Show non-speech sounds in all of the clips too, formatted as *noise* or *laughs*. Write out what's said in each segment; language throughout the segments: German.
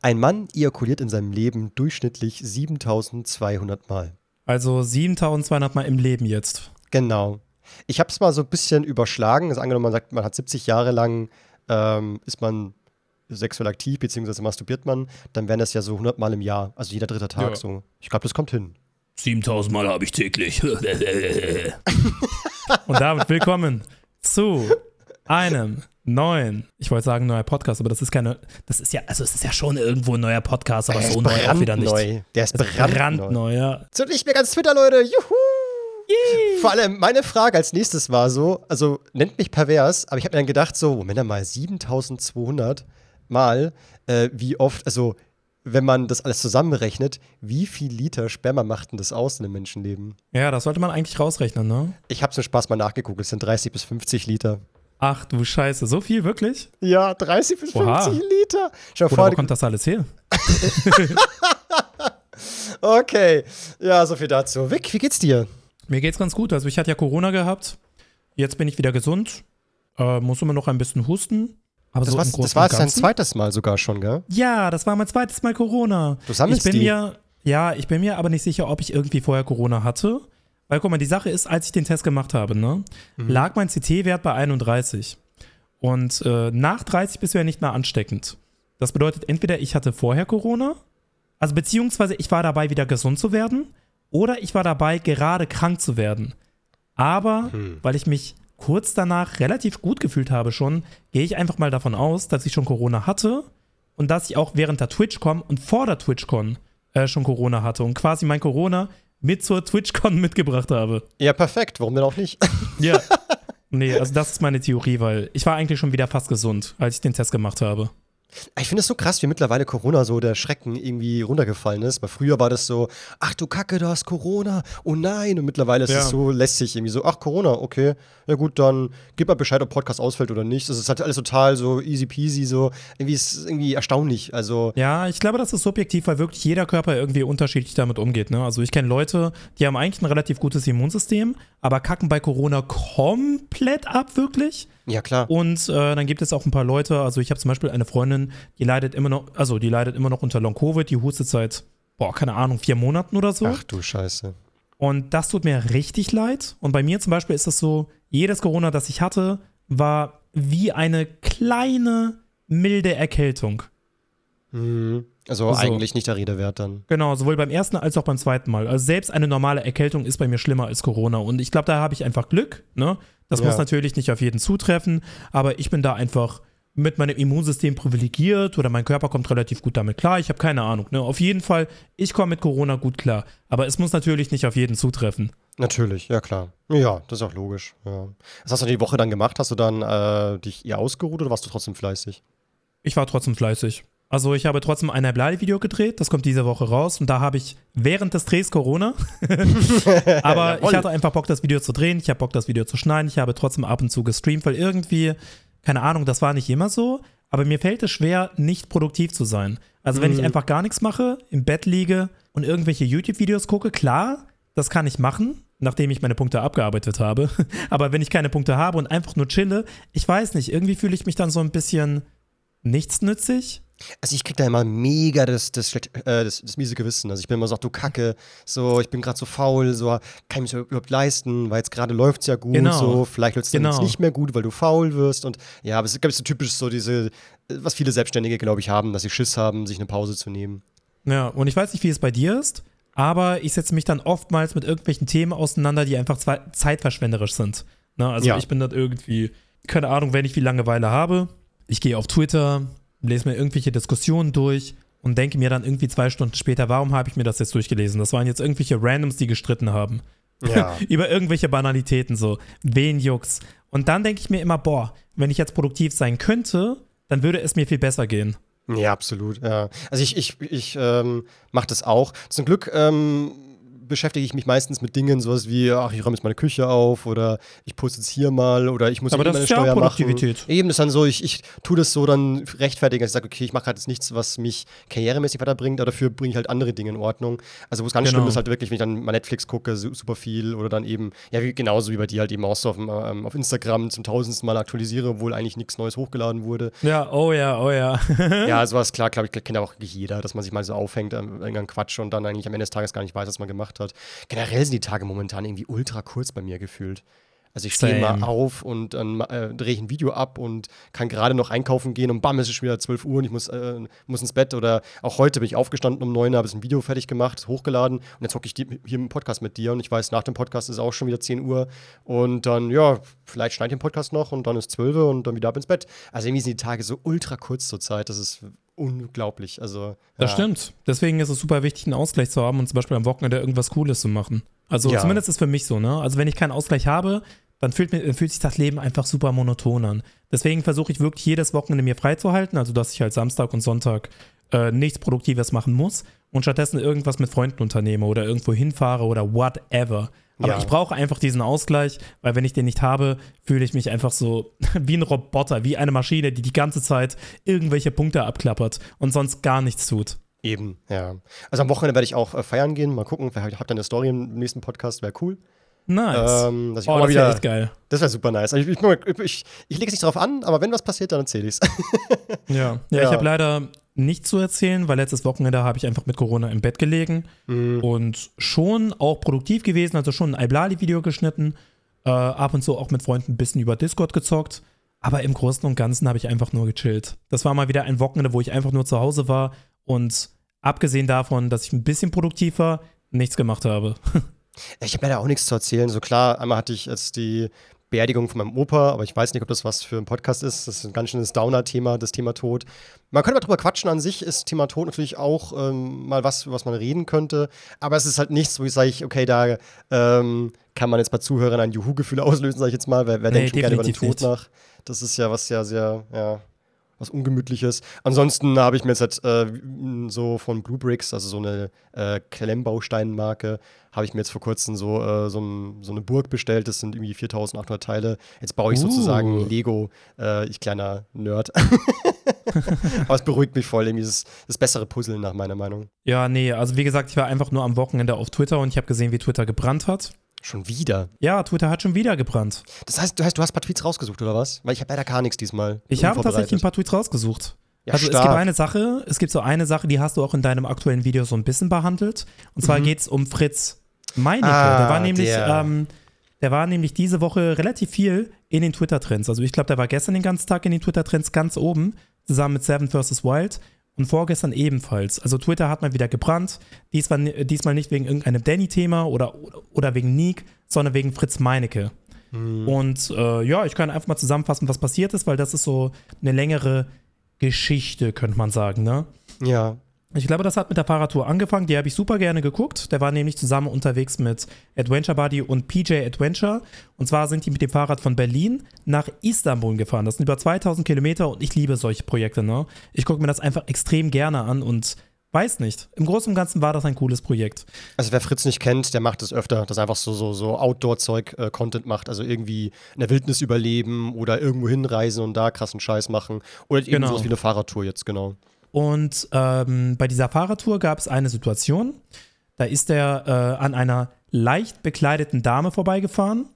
Ein Mann ejakuliert in seinem Leben durchschnittlich 7200 Mal. Also 7200 Mal im Leben jetzt. Genau. Ich habe es mal so ein bisschen überschlagen. Also angenommen, man sagt, man hat 70 Jahre lang, ähm, ist man sexuell aktiv, beziehungsweise masturbiert man, dann wären das ja so 100 Mal im Jahr. Also jeder dritte Tag Ja. so. Ich glaube, das kommt hin. 7000 Mal habe ich täglich. *laughs* *laughs* Und damit willkommen zu einem neuen, ich wollte sagen neuer Podcast, aber das ist keine, das ist ja, also es ist ja schon irgendwo ein neuer Podcast, aber Der so neu auch wieder nicht. brandneu. Der ist brandneu. brandneu, ja. So, nicht mehr ganz Twitter, Leute. Juhu! Vor allem, meine Frage als nächstes war so, also nennt mich pervers, aber ich habe mir dann gedacht, so, Moment mal, 7200 Mal, äh, wie oft, also wenn man das alles zusammenrechnet, wie viel Liter Sperma macht denn das aus in einem Menschenleben? Ja, das sollte man eigentlich rausrechnen, ne? Ich habe zum Spaß mal nachgeguckt, es sind 30 bis 50 Liter. Ach du Scheiße, so viel wirklich? Ja, 30 bis Oha. 50 Liter. Schau vor, wo kommt das alles her? *laughs* okay. Ja, so viel dazu. Vic, wie geht's dir? Mir geht's ganz gut. Also ich hatte ja Corona gehabt. Jetzt bin ich wieder gesund. Äh, muss immer noch ein bisschen husten. Aber Das, so war, im Großen das war dein zweites Mal sogar schon, gell? Ja, das war mein zweites Mal Corona. Du sammelst ich bin die. mir, ja, ich bin mir aber nicht sicher, ob ich irgendwie vorher Corona hatte. Weil, guck mal, die Sache ist, als ich den Test gemacht habe, ne, Mhm. lag mein CT-Wert bei 31. Und äh, nach 30 bist du ja nicht mehr ansteckend. Das bedeutet, entweder ich hatte vorher Corona, also beziehungsweise ich war dabei, wieder gesund zu werden, oder ich war dabei, gerade krank zu werden. Aber Hm. weil ich mich kurz danach relativ gut gefühlt habe schon, gehe ich einfach mal davon aus, dass ich schon Corona hatte und dass ich auch während der TwitchCon und vor der TwitchCon äh, schon Corona hatte und quasi mein Corona mit zur TwitchCon *laughs* mitgebracht habe. Ja, perfekt. Warum denn auch nicht? *laughs* Ja. *laughs* nee, also das ist meine Theorie, weil ich war eigentlich schon wieder fast gesund, als ich den Test gemacht habe. Ich finde es so krass, wie mittlerweile Corona so der Schrecken irgendwie runtergefallen ist. Weil früher war das so, ach du Kacke, du hast Corona, oh nein. Und mittlerweile ist Ja. es so lässig, irgendwie so, ach Corona, okay. Ja gut, dann gib mal Bescheid, ob Podcast ausfällt oder nicht. Das ist halt alles total so easy peasy, so. Irgendwie ist es irgendwie erstaunlich. Also, Ja, ich glaube, das ist subjektiv, weil wirklich jeder Körper irgendwie unterschiedlich damit umgeht. Ne? Also ich kenne Leute, die haben eigentlich ein relativ gutes Immunsystem, aber kacken bei Corona komplett ab, wirklich. Ja klar. Und äh, dann gibt es auch ein paar Leute, also ich habe zum Beispiel eine Freundin, die leidet immer noch, also die leidet immer noch unter Long-Covid, die hustet seit, boah, keine Ahnung, vier Monaten oder so. Ach du Scheiße. Und das tut mir richtig leid. Und bei mir zum Beispiel ist es so, jedes Corona, das ich hatte, war wie eine kleine, milde Erkältung. Mhm. Also So. eigentlich nicht der Rede wert dann. Genau, sowohl beim ersten als auch beim zweiten Mal. Also selbst eine normale Erkältung ist bei mir schlimmer als Corona. Und ich glaube, da habe ich einfach Glück. Ne? Das Ja. muss natürlich nicht auf jeden zutreffen, aber ich bin da einfach mit meinem Immunsystem privilegiert oder mein Körper kommt relativ gut damit klar. Ich habe keine Ahnung. Ne? Auf jeden Fall, ich komme mit Corona gut klar. Aber es muss natürlich nicht auf jeden zutreffen. Natürlich, ja klar. Ja, das ist auch logisch. Ja. Was hast du die Woche dann gemacht? Hast du dann äh, dich eher ausgeruht oder warst du trotzdem fleißig? Ich war trotzdem fleißig. Also ich habe trotzdem ein Blei-Video gedreht, das kommt diese Woche raus und da habe ich während des Drehs Corona. *laughs* Aber Jawohl. ich hatte einfach Bock, das Video zu drehen, ich habe Bock, das Video zu schneiden, ich habe trotzdem ab und zu gestreamt, weil irgendwie, keine Ahnung, das war nicht immer so, aber mir fällt es schwer, nicht produktiv zu sein. Also wenn ich einfach gar nichts mache, im Bett liege und irgendwelche YouTube-Videos gucke, klar, das kann ich machen, nachdem ich meine Punkte abgearbeitet habe. *laughs* aber wenn ich keine Punkte habe und einfach nur chille, ich weiß nicht, irgendwie fühle ich mich dann so ein bisschen nichtsnützig. Also ich krieg da immer mega das, das, äh, das, das miese Gewissen. Also ich bin immer so, du Kacke, so, ich bin gerade so faul, so, kann ich mir überhaupt leisten, weil jetzt gerade läuft's ja gut, Genau. so, vielleicht läuft's dann Genau. jetzt nicht mehr gut, weil du faul wirst und ja, aber es ist, glaube ich, so typisch so diese, was viele Selbstständige, glaube ich, haben, dass sie Schiss haben, sich eine Pause zu nehmen. Ja, und ich weiß nicht, wie es bei dir ist, aber ich setze mich dann oftmals mit irgendwelchen Themen auseinander, die einfach zeitverschwenderisch sind. Na, also Ja. ich bin dann irgendwie, keine Ahnung, wenn ich viel Langeweile habe, ich gehe auf Twitter, lese mir irgendwelche Diskussionen durch und denke mir dann irgendwie zwei Stunden später, warum habe ich mir das jetzt durchgelesen? Das waren jetzt irgendwelche Randoms, die gestritten haben. Ja. *laughs* Über irgendwelche Banalitäten so. Wen juckt's? Und dann denke ich mir immer, boah, wenn ich jetzt produktiv sein könnte, dann würde es mir viel besser gehen. Ja, absolut. Ja. Also ich, ich, ich ähm, mache das auch. Zum Glück ähm, beschäftige ich mich meistens mit Dingen, sowas wie, ach, ich räume jetzt meine Küche auf oder ich poste jetzt hier mal oder ich muss Aber das meine ist ja Steuer Produktivität. machen. Eben, das ist dann so, ich, ich tue das so dann rechtfertigen, dass ich sage, okay, ich mache halt jetzt nichts, was mich karrieremäßig weiterbringt, aber dafür bringe ich halt andere Dinge in Ordnung. Also, wo es ganz Genau. schlimm ist, halt wirklich, wenn ich dann mal Netflix gucke, su super viel oder dann eben, ja, wie, genauso wie bei dir halt eben auch so auf, ähm, auf Instagram zum tausendsten Mal aktualisiere, obwohl eigentlich nichts Neues hochgeladen wurde. Ja, oh ja, oh ja. Ja, *laughs* sowas klar, glaube ich, kennt auch jeder, dass man sich mal so aufhängt an irgendeinem Quatsch und dann eigentlich am Ende des Tages gar nicht weiß, was man gemacht hat. Generell sind die Tage momentan irgendwie ultra kurz bei mir gefühlt. Also ich stehe mal auf und dann äh, drehe ich ein Video ab und kann gerade noch einkaufen gehen und bam, es ist schon wieder 12 Uhr und ich muss, äh, muss ins Bett. Oder auch heute bin ich aufgestanden um 9 Uhr, habe ein Video fertig gemacht, hochgeladen und jetzt hocke ich die, hier im Podcast mit dir und ich weiß, nach dem Podcast ist auch schon wieder 10 Uhr und dann, ja, vielleicht schneide ich den Podcast noch und dann ist 12 Uhr und dann wieder ab ins Bett. Also irgendwie sind die Tage so ultra kurz zur Zeit, das ist unglaublich. Also, Das ja. stimmt. Deswegen ist es super wichtig, einen Ausgleich zu haben und zum Beispiel am Wochenende irgendwas Cooles zu machen. Also Ja. zumindest ist für mich so, ne? Also wenn ich keinen Ausgleich habe, dann fühlt, mir, fühlt sich das Leben einfach super monoton an. Deswegen versuche ich wirklich jedes Wochenende mir freizuhalten, also dass ich halt Samstag und Sonntag äh, nichts Produktives machen muss und stattdessen irgendwas mit Freunden unternehme oder irgendwo hinfahre oder whatever. Aber Ja. ich brauche einfach diesen Ausgleich, weil wenn ich den nicht habe, fühle ich mich einfach so *laughs* wie ein Roboter, wie eine Maschine, die die ganze Zeit irgendwelche Punkte abklappert und sonst gar nichts tut. Eben, ja. Also am Wochenende werde ich auch äh, feiern gehen. Mal gucken, vielleicht habt ihr eine Story im nächsten Podcast, wäre cool. Nice. Ähm, dass ich oh, auch mal das wäre wieder. echt geil. Das wäre super nice. Also ich, ich, ich, ich lege es nicht drauf an, aber wenn was passiert, dann erzähle ich es. Ja, *laughs* ja, Ja. ich habe leider nichts zu erzählen, weil letztes Wochenende habe ich einfach mit Corona im Bett gelegen Mhm. und schon auch produktiv gewesen, also schon ein Iblali-Video geschnitten, äh, ab und zu auch mit Freunden ein bisschen über Discord gezockt, aber im Großen und Ganzen habe ich einfach nur gechillt. Das war mal wieder ein Wochenende, wo ich einfach nur zu Hause war und abgesehen davon, dass ich ein bisschen produktiv war, nichts gemacht habe. *laughs* Ich habe leider auch nichts zu erzählen. So klar, einmal hatte ich jetzt die Beerdigung von meinem Opa, aber ich weiß nicht, ob das was für ein Podcast ist. Das ist ein ganz schönes Downer-Thema, das Thema Tod. Man könnte mal drüber quatschen an sich, ist Thema Tod natürlich auch ähm, mal was, über was man reden könnte. Aber es ist halt nichts, wo ich sage, okay, da ähm, kann man jetzt bei Zuhörern ein Juhu-Gefühl *laughs* auslösen, sage ich jetzt mal. Wer, wer Nee, denkt schon gerne über den Tod nach? Das ist ja was sehr, sehr, ja, was Ungemütliches. Ansonsten habe ich mir jetzt halt, äh, so von Blue Bricks, also so eine äh, Klemmbausteinmarke, habe ich mir jetzt vor kurzem so, äh, so, ein, so eine Burg bestellt. Das sind irgendwie 4800 Teile. Jetzt baue ich Uh. sozusagen Lego, äh, ich kleiner Nerd. *laughs* Aber es beruhigt mich voll, irgendwie das, das bessere Puzzle nach meiner Meinung. Ja, nee, also wie gesagt, ich war einfach nur am Wochenende auf Twitter und ich habe gesehen, wie Twitter gebrannt hat. Schon wieder. Ja, Twitter hat schon wieder gebrannt. Das heißt, du, heißt, du hast ein paar Tweets rausgesucht, oder was? Weil ich habe leider gar nichts diesmal. Ich habe tatsächlich ein paar Tweets rausgesucht. Ja, also es stark. gibt eine Sache, es gibt so eine Sache, die hast du auch in deinem aktuellen Video so ein bisschen behandelt. Und zwar Mhm. geht es um Fritz Meinecke. Ah, der war nämlich, der. ähm, der war nämlich diese Woche relativ viel in den Twitter-Trends. Also ich glaube, der war gestern den ganzen Tag in den Twitter-Trends ganz oben, zusammen mit Seven vs. Wild. Und vorgestern ebenfalls. Also Twitter hat mal wieder gebrannt. Diesmal, diesmal nicht wegen irgendeinem Danny-Thema oder, oder wegen Nick, sondern wegen Fritz Meinecke. Mhm. Und äh, ja, ich kann einfach mal zusammenfassen, was passiert ist, weil das ist so eine längere Geschichte, könnte man sagen, ne? Ja. Ich glaube, das hat mit der Fahrradtour angefangen. Die habe ich super gerne geguckt. Der war nämlich zusammen unterwegs mit Adventure Buddy und PJ Adventure. Und zwar sind die mit dem Fahrrad von Berlin nach Istanbul gefahren. Das sind über 2000 Kilometer und ich liebe solche Projekte. Ne? Ich gucke mir das einfach extrem gerne an und weiß nicht. Im Großen und Ganzen war das ein cooles Projekt. Also wer Fritz nicht kennt, der macht es öfter, dass er einfach so, so, so Outdoor-Zeug-Content macht. Also irgendwie in der Wildnis überleben oder irgendwo hinreisen und da krassen Scheiß machen. Oder eben Genau. sowas wie eine Fahrradtour jetzt, genau. Und ähm, bei dieser Fahrradtour gab es eine Situation. Da ist er äh, an einer leicht bekleideten Dame vorbeigefahren,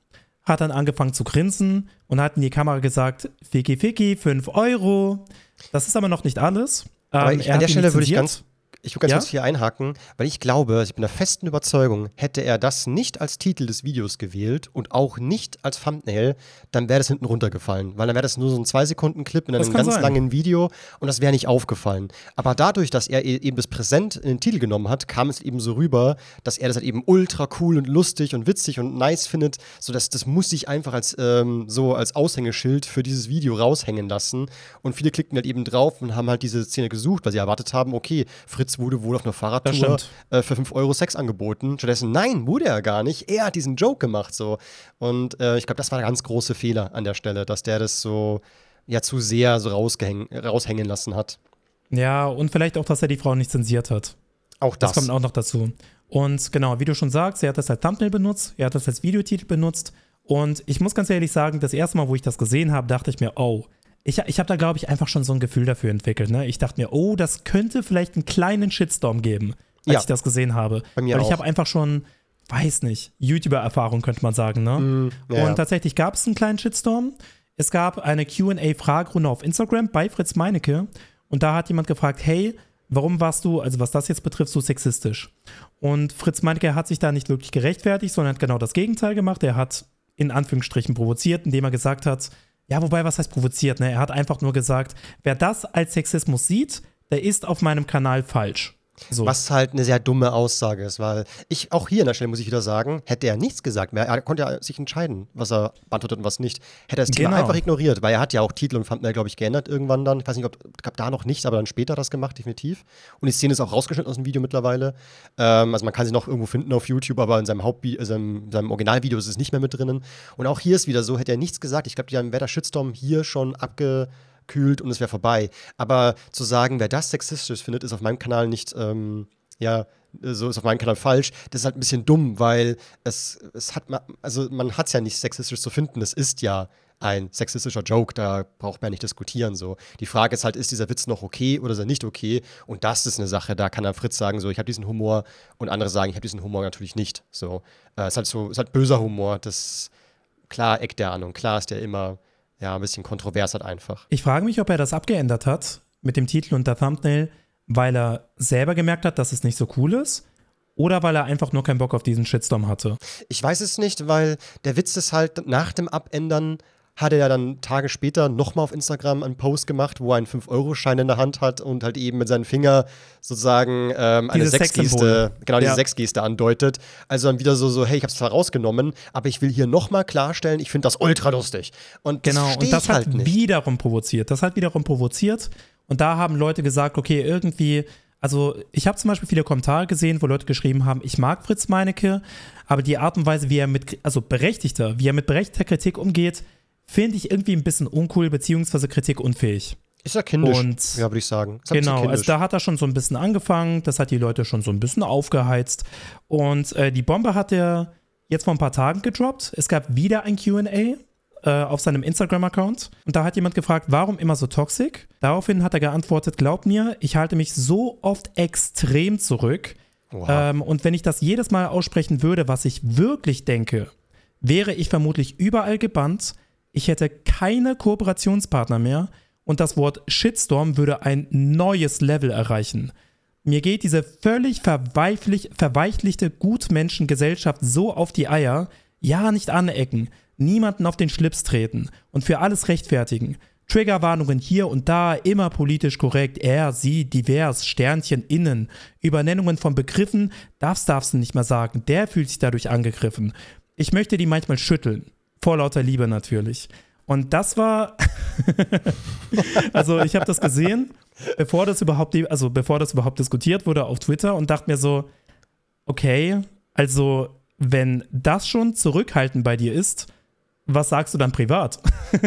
hat dann angefangen zu grinsen und hat in die Kamera gesagt: Ficky, Ficky, 5 Euro. Das ist aber noch nicht alles. Ähm, ich, an der Stelle würde ich ganz, ich will ganz Ja? kurz hier einhaken, weil ich glaube, ich bin der festen Überzeugung, hätte er das nicht als Titel des Videos gewählt und auch nicht als Thumbnail, dann wäre das hinten runtergefallen. Weil dann wäre das nur so ein 2-Sekunden-Clip in einem ganz sein. langen Video und das wäre nicht aufgefallen. Aber dadurch, dass er e- eben das Präsent in den Titel genommen hat, kam es eben so rüber, dass er das halt eben ultra cool und lustig und witzig und nice findet. So dass das muss ich einfach als ähm, so als Aushängeschild für dieses Video raushängen lassen. Und viele klickten halt eben drauf und haben halt diese Szene gesucht, weil sie erwartet haben, okay, Fritz wurde wohl auf einer Fahrradtour äh, für 5 Euro Sex angeboten. Stattdessen, nein, wurde er gar nicht. Er hat diesen Joke gemacht so. Und äh, ich glaube, das war der ganz große Fehler an der Stelle, dass der das so ja zu sehr so raushängen lassen hat. Ja, und vielleicht auch, dass er die Frau nicht zensiert hat. Auch Das, das. kommt auch noch dazu. Und genau, wie du schon sagst, er hat das als Thumbnail benutzt, er hat das als Videotitel benutzt. Und ich muss ganz ehrlich sagen, das erste Mal, wo ich das gesehen habe, dachte ich mir, oh, ich, ich habe da, glaube ich, einfach schon so ein Gefühl dafür entwickelt. Ne? Ich dachte mir, oh, das könnte vielleicht einen kleinen Shitstorm geben, als Ja. ich das gesehen habe. Bei mir Weil ich habe einfach schon, weiß nicht, YouTuber-Erfahrung, könnte man sagen. Ne? Mm, ja, Und tatsächlich gab es einen kleinen Shitstorm. Es gab eine QA-Fragerunde auf Instagram bei Fritz Meinecke. Und da hat jemand gefragt: Hey, warum warst du, also was das jetzt betrifft, so sexistisch? Und Fritz Meinecke hat sich da nicht wirklich gerechtfertigt, sondern hat genau das Gegenteil gemacht. Er hat in Anführungsstrichen provoziert, indem er gesagt hat: Ja, wobei, was heißt provoziert? Ne? Er hat einfach nur gesagt: Wer das als Sexismus sieht, der ist auf meinem Kanal falsch. So. Was halt eine sehr dumme Aussage ist, weil ich auch hier an der Stelle muss ich wieder sagen, hätte er nichts gesagt, mehr, er konnte ja sich entscheiden, was er beantwortet und was nicht. Hätte er das Thema Genau. einfach ignoriert, weil er hat ja auch Titel und Thumbnail, glaube ich, geändert irgendwann dann. Ich weiß nicht, ob gab da noch nicht, aber dann später das gemacht, definitiv. Und die Szene ist auch rausgeschnitten aus dem Video mittlerweile. Ähm, also man kann sie noch irgendwo finden auf YouTube, aber in seinem Hauptvideo, äh, seinem, seinem Originalvideo ist es nicht mehr mit drinnen. Und auch hier ist wieder so, hätte er nichts gesagt. Ich glaube, dann wäre der Shitstorm hier schon abgekühlt und es wäre vorbei. Aber zu sagen, wer das sexistisch findet, ist auf meinem Kanal nicht, ähm, ja, so ist auf meinem Kanal falsch. Das ist halt ein bisschen dumm, weil es, es hat, also man hat es ja nicht sexistisch zu finden. Es ist ja ein sexistischer Joke, da braucht man ja nicht diskutieren. So. Die Frage ist halt, ist dieser Witz noch okay oder ist er nicht okay? Und das ist eine Sache, da kann dann Fritz sagen, so, ich habe diesen Humor und andere sagen, ich habe diesen Humor natürlich nicht. So. Äh, ist halt so, ist halt böser Humor. Das klar eckt der an und klar ist der immer ja, ein bisschen kontrovers halt einfach. Ich frage mich, ob er das abgeändert hat mit dem Titel und der Thumbnail, weil er selber gemerkt hat, dass es nicht so cool ist. Oder weil er einfach nur keinen Bock auf diesen Shitstorm hatte. Ich weiß es nicht, weil der Witz ist halt, nach dem Abändern hat er ja dann Tage später nochmal auf Instagram einen Post gemacht, wo er einen 5-Euro-Schein in der Hand hat und halt eben mit seinem Finger sozusagen ähm, eine Sexsymbol. genau diese Ja. Sexgeste andeutet. Also dann wieder so, so hey, ich hab's zwar rausgenommen, aber ich will hier nochmal klarstellen, ich finde das ultra lustig. Und das Genau, versteh und das hat halt wiederum provoziert. Das hat wiederum provoziert. Und da haben Leute gesagt, okay, irgendwie, also ich habe zum Beispiel viele Kommentare gesehen, wo Leute geschrieben haben, ich mag Fritz Meinecke, aber die Art und Weise, wie er mit, also berechtigter, wie er mit berechtigter Kritik umgeht, finde ich irgendwie ein bisschen uncool, beziehungsweise kritikunfähig. Ist ja kindisch, Und- ja, würde ich sagen. Bisschen Genau, also da hat er schon so ein bisschen angefangen, das hat die Leute schon so ein bisschen aufgeheizt. Und äh, die Bombe hat er jetzt vor ein paar Tagen gedroppt. Es gab wieder ein QA äh, auf seinem Instagram-Account. Und da hat jemand gefragt, warum immer so toxisch? Daraufhin hat er geantwortet, glaub mir, ich halte mich so oft extrem zurück. Ähm, und wenn ich das jedes Mal aussprechen würde, was ich wirklich denke, wäre ich vermutlich überall gebannt. Ich hätte keine Kooperationspartner mehr und das Wort Shitstorm würde ein neues Level erreichen. Mir geht diese völlig verweichlichte Gutmenschengesellschaft so auf die Eier. Ja, nicht anecken, niemanden auf den Schlips treten und für alles rechtfertigen. Triggerwarnungen hier und da, immer politisch korrekt, er, sie, divers, Sternchen innen. Übernennungen von Begriffen, das darfst du nicht mehr sagen, der fühlt sich dadurch angegriffen. Ich möchte die manchmal schütteln. Vor lauter Liebe natürlich. Und das war, *laughs* also ich habe das gesehen, bevor das überhaupt, also bevor das überhaupt diskutiert wurde auf Twitter und dachte mir so, okay, also wenn das schon zurückhaltend bei dir ist, was sagst du dann privat?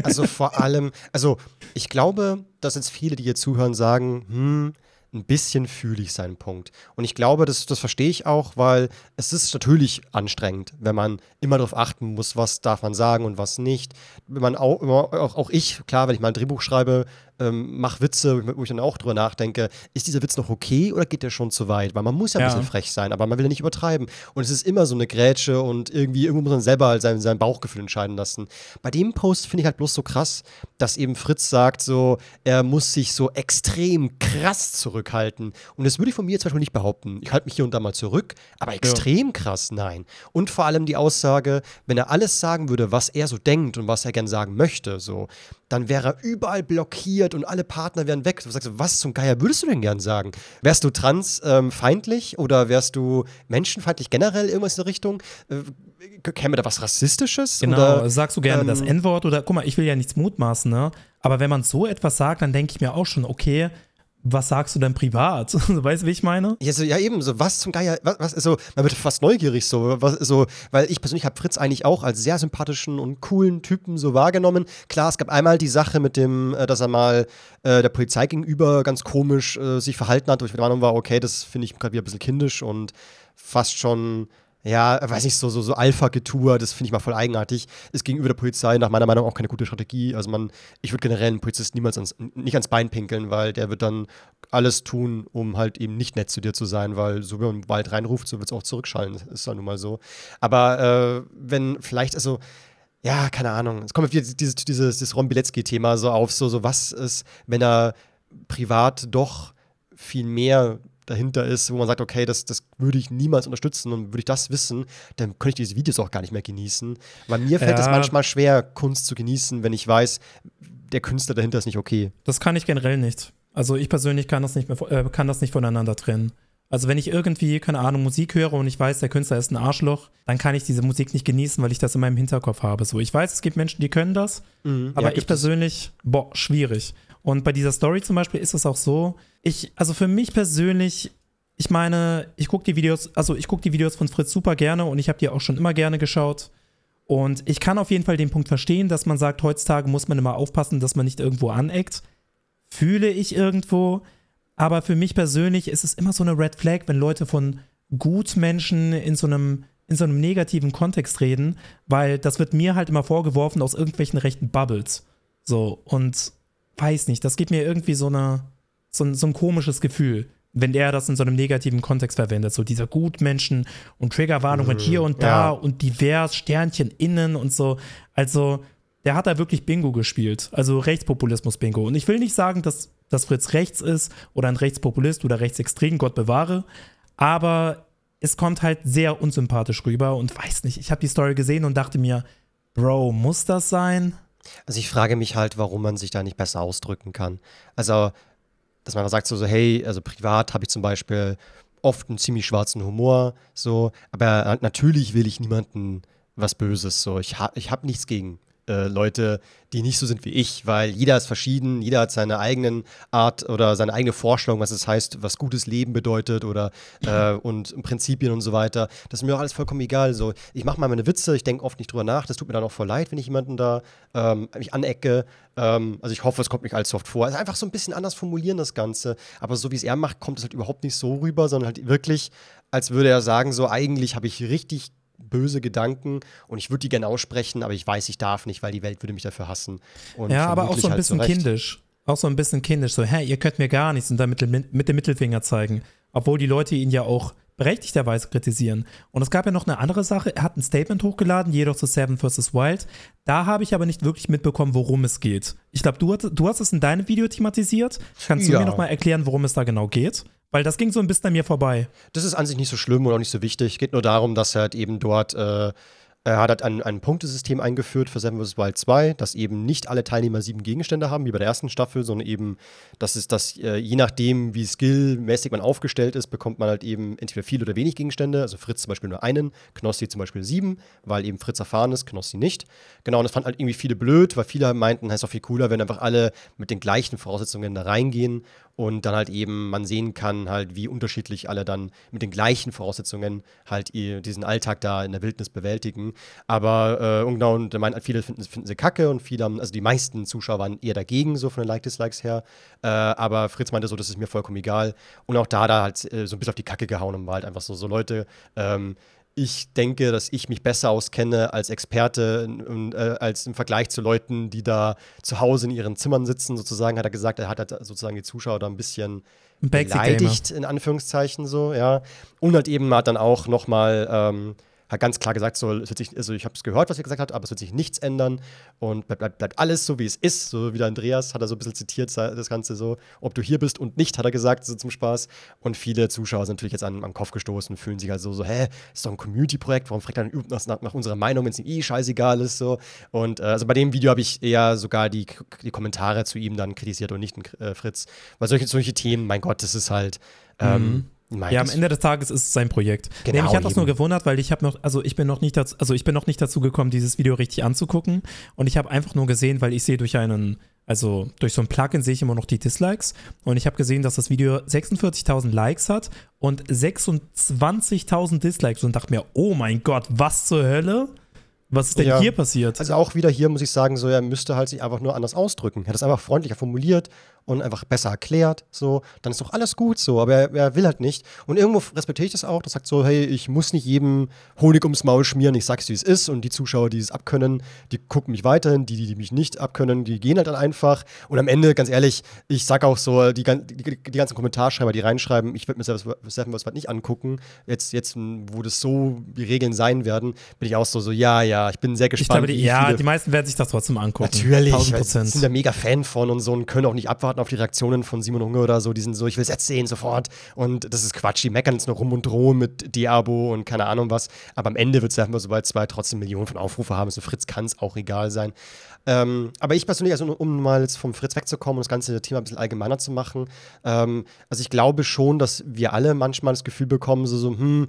Also vor allem, also ich glaube, dass jetzt viele, die hier zuhören, sagen, hm, ein bisschen fühle ich seinen Punkt. Und ich glaube, das, das verstehe ich auch, weil es ist natürlich anstrengend, wenn man immer darauf achten muss, was darf man sagen und was nicht. Wenn man auch, immer, auch, auch ich, klar, wenn ich mal ein Drehbuch schreibe, ähm, mache Witze, wo ich dann auch drüber nachdenke, ist dieser Witz noch okay oder geht der schon zu weit? Weil man muss ja ein Ja. bisschen frech sein, aber man will ja nicht übertreiben. Und es ist immer so eine Grätsche und irgendwie, irgendwo muss man selber halt sein, sein Bauchgefühl entscheiden lassen. Bei dem Post finde ich halt bloß so krass, dass eben Fritz sagt, so, er muss sich so extrem krass zurückhalten. Und das würde ich von mir zum Beispiel nicht behaupten. Ich halte mich hier und da mal zurück, aber extrem krass, nein. Und vor allem die Aussage, wenn er alles sagen würde, was er so denkt und was er gern sagen möchte, so, dann wäre er überall blockiert und alle Partner wären weg. Du sagst, was zum Geier würdest du denn gern sagen? Wärst du transfeindlich oder wärst du menschenfeindlich generell irgendwas in der Richtung? Äh, käme da was Rassistisches? Genau, Oder, sagst du gerne ähm, das N-Wort oder guck mal, ich will ja nichts mutmaßen, ne? Aber wenn man so etwas sagt, dann denke ich mir auch schon, okay, was sagst du denn privat? *laughs* weißt du, wie ich meine? Ja, so, ja, eben, so, was zum Geier, was, was so, man wird fast neugierig, so, was, so, weil ich persönlich habe Fritz eigentlich auch als sehr sympathischen und coolen Typen so wahrgenommen. Klar, es gab einmal die Sache mit dem, äh, dass er mal äh, der Polizei gegenüber ganz komisch äh, sich verhalten hat, wo ich der Meinung war, okay, das finde ich gerade wieder ein bisschen kindisch und fast schon ja, weiß nicht, so, so, so Alpha-Getue, das finde ich mal voll eigenartig. Ist gegenüber der Polizei nach meiner Meinung auch keine gute Strategie. Also man, ich würde generell einen Polizist niemals ans, nicht ans Bein pinkeln, weil der wird dann alles tun, um halt eben nicht nett zu dir zu sein, weil so wie man im Wald reinruft, so wird es auch zurückschallen. Das ist ja nun mal so. Aber äh, wenn vielleicht, also ja, keine Ahnung. Es kommt wieder dieses, dieses, dieses Ron Bilecki-Thema so auf, so, so was ist, wenn er privat doch viel mehr dahinter ist, wo man sagt, okay, das, das würde ich niemals unterstützen und würde ich das wissen, dann könnte ich diese Videos auch gar nicht mehr genießen. Weil mir fällt es ja. manchmal schwer, Kunst zu genießen, wenn ich weiß, der Künstler dahinter ist nicht okay. Das kann ich generell nicht. Also ich persönlich kann das nicht, mehr, äh, kann das nicht voneinander trennen. Also wenn ich irgendwie, keine Ahnung, Musik höre und ich weiß, der Künstler ist ein Arschloch, dann kann ich diese Musik nicht genießen, weil ich das in meinem Hinterkopf habe. So, ich weiß, es gibt Menschen, die können das, mhm, aber ja, ich persönlich, boah, schwierig. Und bei dieser Story zum Beispiel ist es auch so, ich, also für mich persönlich, ich meine, ich gucke die Videos, also ich gucke die Videos von Fritz super gerne und ich habe die auch schon immer gerne geschaut. Und ich kann auf jeden Fall den Punkt verstehen, dass man sagt, heutzutage muss man immer aufpassen, dass man nicht irgendwo aneckt. Fühle ich irgendwo. Aber für mich persönlich ist es immer so eine Red Flag, wenn Leute von Gutmenschen in so einem in so einem negativen Kontext reden, weil das wird mir halt immer vorgeworfen aus irgendwelchen rechten Bubbles. So, und weiß nicht, das gibt mir irgendwie so, eine, so, ein, so ein komisches Gefühl, wenn er das in so einem negativen Kontext verwendet. So dieser Gutmenschen und Triggerwarnungen mhm, hier und da ja. und divers, Sternchen innen und so. Also, der hat da wirklich Bingo gespielt. Also Rechtspopulismus-Bingo. Und ich will nicht sagen, dass, dass Fritz rechts ist oder ein Rechtspopulist oder rechtsextrem, Gott bewahre. Aber es kommt halt sehr unsympathisch rüber und weiß nicht. Ich habe die Story gesehen und dachte mir, Bro, muss das sein? Also ich frage mich halt, warum man sich da nicht besser ausdrücken kann. Also, dass man sagt so, so hey, also privat habe ich zum Beispiel oft einen ziemlich schwarzen Humor, so, aber natürlich will ich niemanden was Böses, so. Ich, ha ich habe nichts gegen äh, Leute, die nicht so sind wie ich, weil jeder ist verschieden, jeder hat seine eigenen Art oder seine eigene Vorstellung, was es heißt, was gutes Leben bedeutet oder äh, *laughs* und Prinzipien und so weiter. Das ist mir auch alles vollkommen egal. So, ich mache mal meine Witze, ich denke oft nicht drüber nach. Das tut mir dann auch voll leid, wenn ich jemanden da ähm, mich anecke. Ähm, also ich hoffe, es kommt nicht allzu oft vor. Also einfach so ein bisschen anders formulieren das Ganze. Aber so wie es er macht, kommt es halt überhaupt nicht so rüber, sondern halt wirklich, als würde er sagen, so eigentlich habe ich richtig böse Gedanken und ich würde die gerne aussprechen, aber ich weiß, ich darf nicht, weil die Welt würde mich dafür hassen. Und ja, aber auch so ein halt bisschen kindisch. Auch so ein bisschen kindisch, so, hä, ihr könnt mir gar nichts und dann mit, mit dem Mittelfinger zeigen. Obwohl die Leute ihn ja auch berechtigterweise kritisieren. Und es gab ja noch eine andere Sache. Er hat ein Statement hochgeladen, jedoch zu Seven vs. Wild. Da habe ich aber nicht wirklich mitbekommen, worum es geht. Ich glaube, du, du hast es in deinem Video thematisiert. Kannst ja. du mir noch mal erklären, worum es da genau geht? Weil das ging so ein bisschen an mir vorbei. Das ist an sich nicht so schlimm und auch nicht so wichtig. Geht nur darum, dass er halt eben dort äh, er hat halt ein, ein Punktesystem eingeführt für Seven vs. Wild 2, dass eben nicht alle Teilnehmer sieben Gegenstände haben, wie bei der ersten Staffel, sondern eben, dass es das, äh, je nachdem, wie skillmäßig man aufgestellt ist, bekommt man halt eben entweder viel oder wenig Gegenstände. Also Fritz zum Beispiel nur einen, Knossi zum Beispiel sieben, weil eben Fritz erfahren ist, Knossi nicht. Genau, und das fand halt irgendwie viele blöd, weil viele meinten, es ist auch viel cooler, wenn einfach alle mit den gleichen Voraussetzungen da reingehen und dann halt eben man sehen kann, halt, wie unterschiedlich alle dann mit den gleichen Voraussetzungen halt diesen Alltag da in der Wildnis bewältigen. Aber äh, genau, und meinen, viele finden, finden sie kacke und viele haben, also die meisten Zuschauer waren eher dagegen, so von den Like-Dislikes her. Äh, aber Fritz meinte so, das ist mir vollkommen egal. Und auch da da halt äh, so ein bisschen auf die Kacke gehauen und war halt einfach so, so Leute, ähm, ich denke, dass ich mich besser auskenne als Experte und, äh, als im Vergleich zu Leuten, die da zu Hause in ihren Zimmern sitzen, sozusagen, hat er gesagt, er hat halt sozusagen die Zuschauer da ein bisschen beleidigt, in Anführungszeichen so, ja. Und halt eben hat dann auch noch mal ähm, hat ganz klar gesagt, so, sich, also ich habe es gehört, was er gesagt hat, aber es wird sich nichts ändern und bleibt, bleibt, alles so, wie es ist. So wie der Andreas hat er so ein bisschen zitiert, das Ganze so, ob du hier bist und nicht, hat er gesagt, so zum Spaß. Und viele Zuschauer sind natürlich jetzt an, am Kopf gestoßen fühlen sich halt so, hä, ist doch ein Community-Projekt, warum fragt er dann nach, nach, unserer Meinung, wenn es ihm eh scheißegal ist, so. Und äh, also bei dem Video habe ich eher sogar die, die Kommentare zu ihm dann kritisiert und nicht äh, Fritz. Weil solche, solche Themen, mein Gott, das ist halt, ähm, mhm ja, am Ende des Tages ist es sein Projekt. Genau, nee, mich hat das nur gewundert, weil ich habe noch, also ich bin noch nicht dazu, also ich bin noch nicht dazu gekommen, dieses Video richtig anzugucken. Und ich habe einfach nur gesehen, weil ich sehe durch einen Also durch so ein Plugin sehe ich immer noch die Dislikes. Und ich habe gesehen, dass das Video 46.000 Likes hat und 26.000 Dislikes und dachte mir, oh mein Gott, was zur Hölle? Was ist denn Ja. hier passiert? Also auch wieder hier muss ich sagen, so er müsste halt sich einfach nur anders ausdrücken. Er hat es einfach freundlicher formuliert und einfach besser erklärt, so, dann ist doch alles gut so, aber er, er will halt nicht. Und irgendwo respektiere ich das auch, das sagt so, hey, ich muss nicht jedem Honig ums Maul schmieren, ich sag's, wie es ist und die Zuschauer, die es abkönnen, die gucken mich weiterhin, die, die, die mich nicht abkönnen, die gehen halt dann einfach und am Ende, ganz ehrlich, ich sag auch so, die, die, die ganzen Kommentarschreiber, die reinschreiben, ich würde mir selbst was nicht angucken, jetzt, jetzt, wo das so die Regeln sein werden, bin ich auch so, so, ja, ja, ich bin sehr ich gespannt. glaube, die, ja, die meisten werden sich das trotzdem angucken. Natürlich, 1000 weil sie Prozent. sind da mega Fan von und so und können auch nicht abwarten auf die Reaktionen von Simon Runge oder so. Die sind so, ich will es jetzt sehen, sofort. Und das ist Quatsch. Die meckern jetzt noch rum und drohen mit Diabo und keine Ahnung was. Aber am Ende wird es einfach, sobald zwei trotzdem Millionen von Aufrufe haben, so Fritz kann es auch egal sein. Ähm, aber ich persönlich, also um mal jetzt vom Fritz wegzukommen und das ganze Thema ein bisschen allgemeiner zu machen, ähm, also ich glaube schon, dass wir alle manchmal das Gefühl bekommen, so, so hm,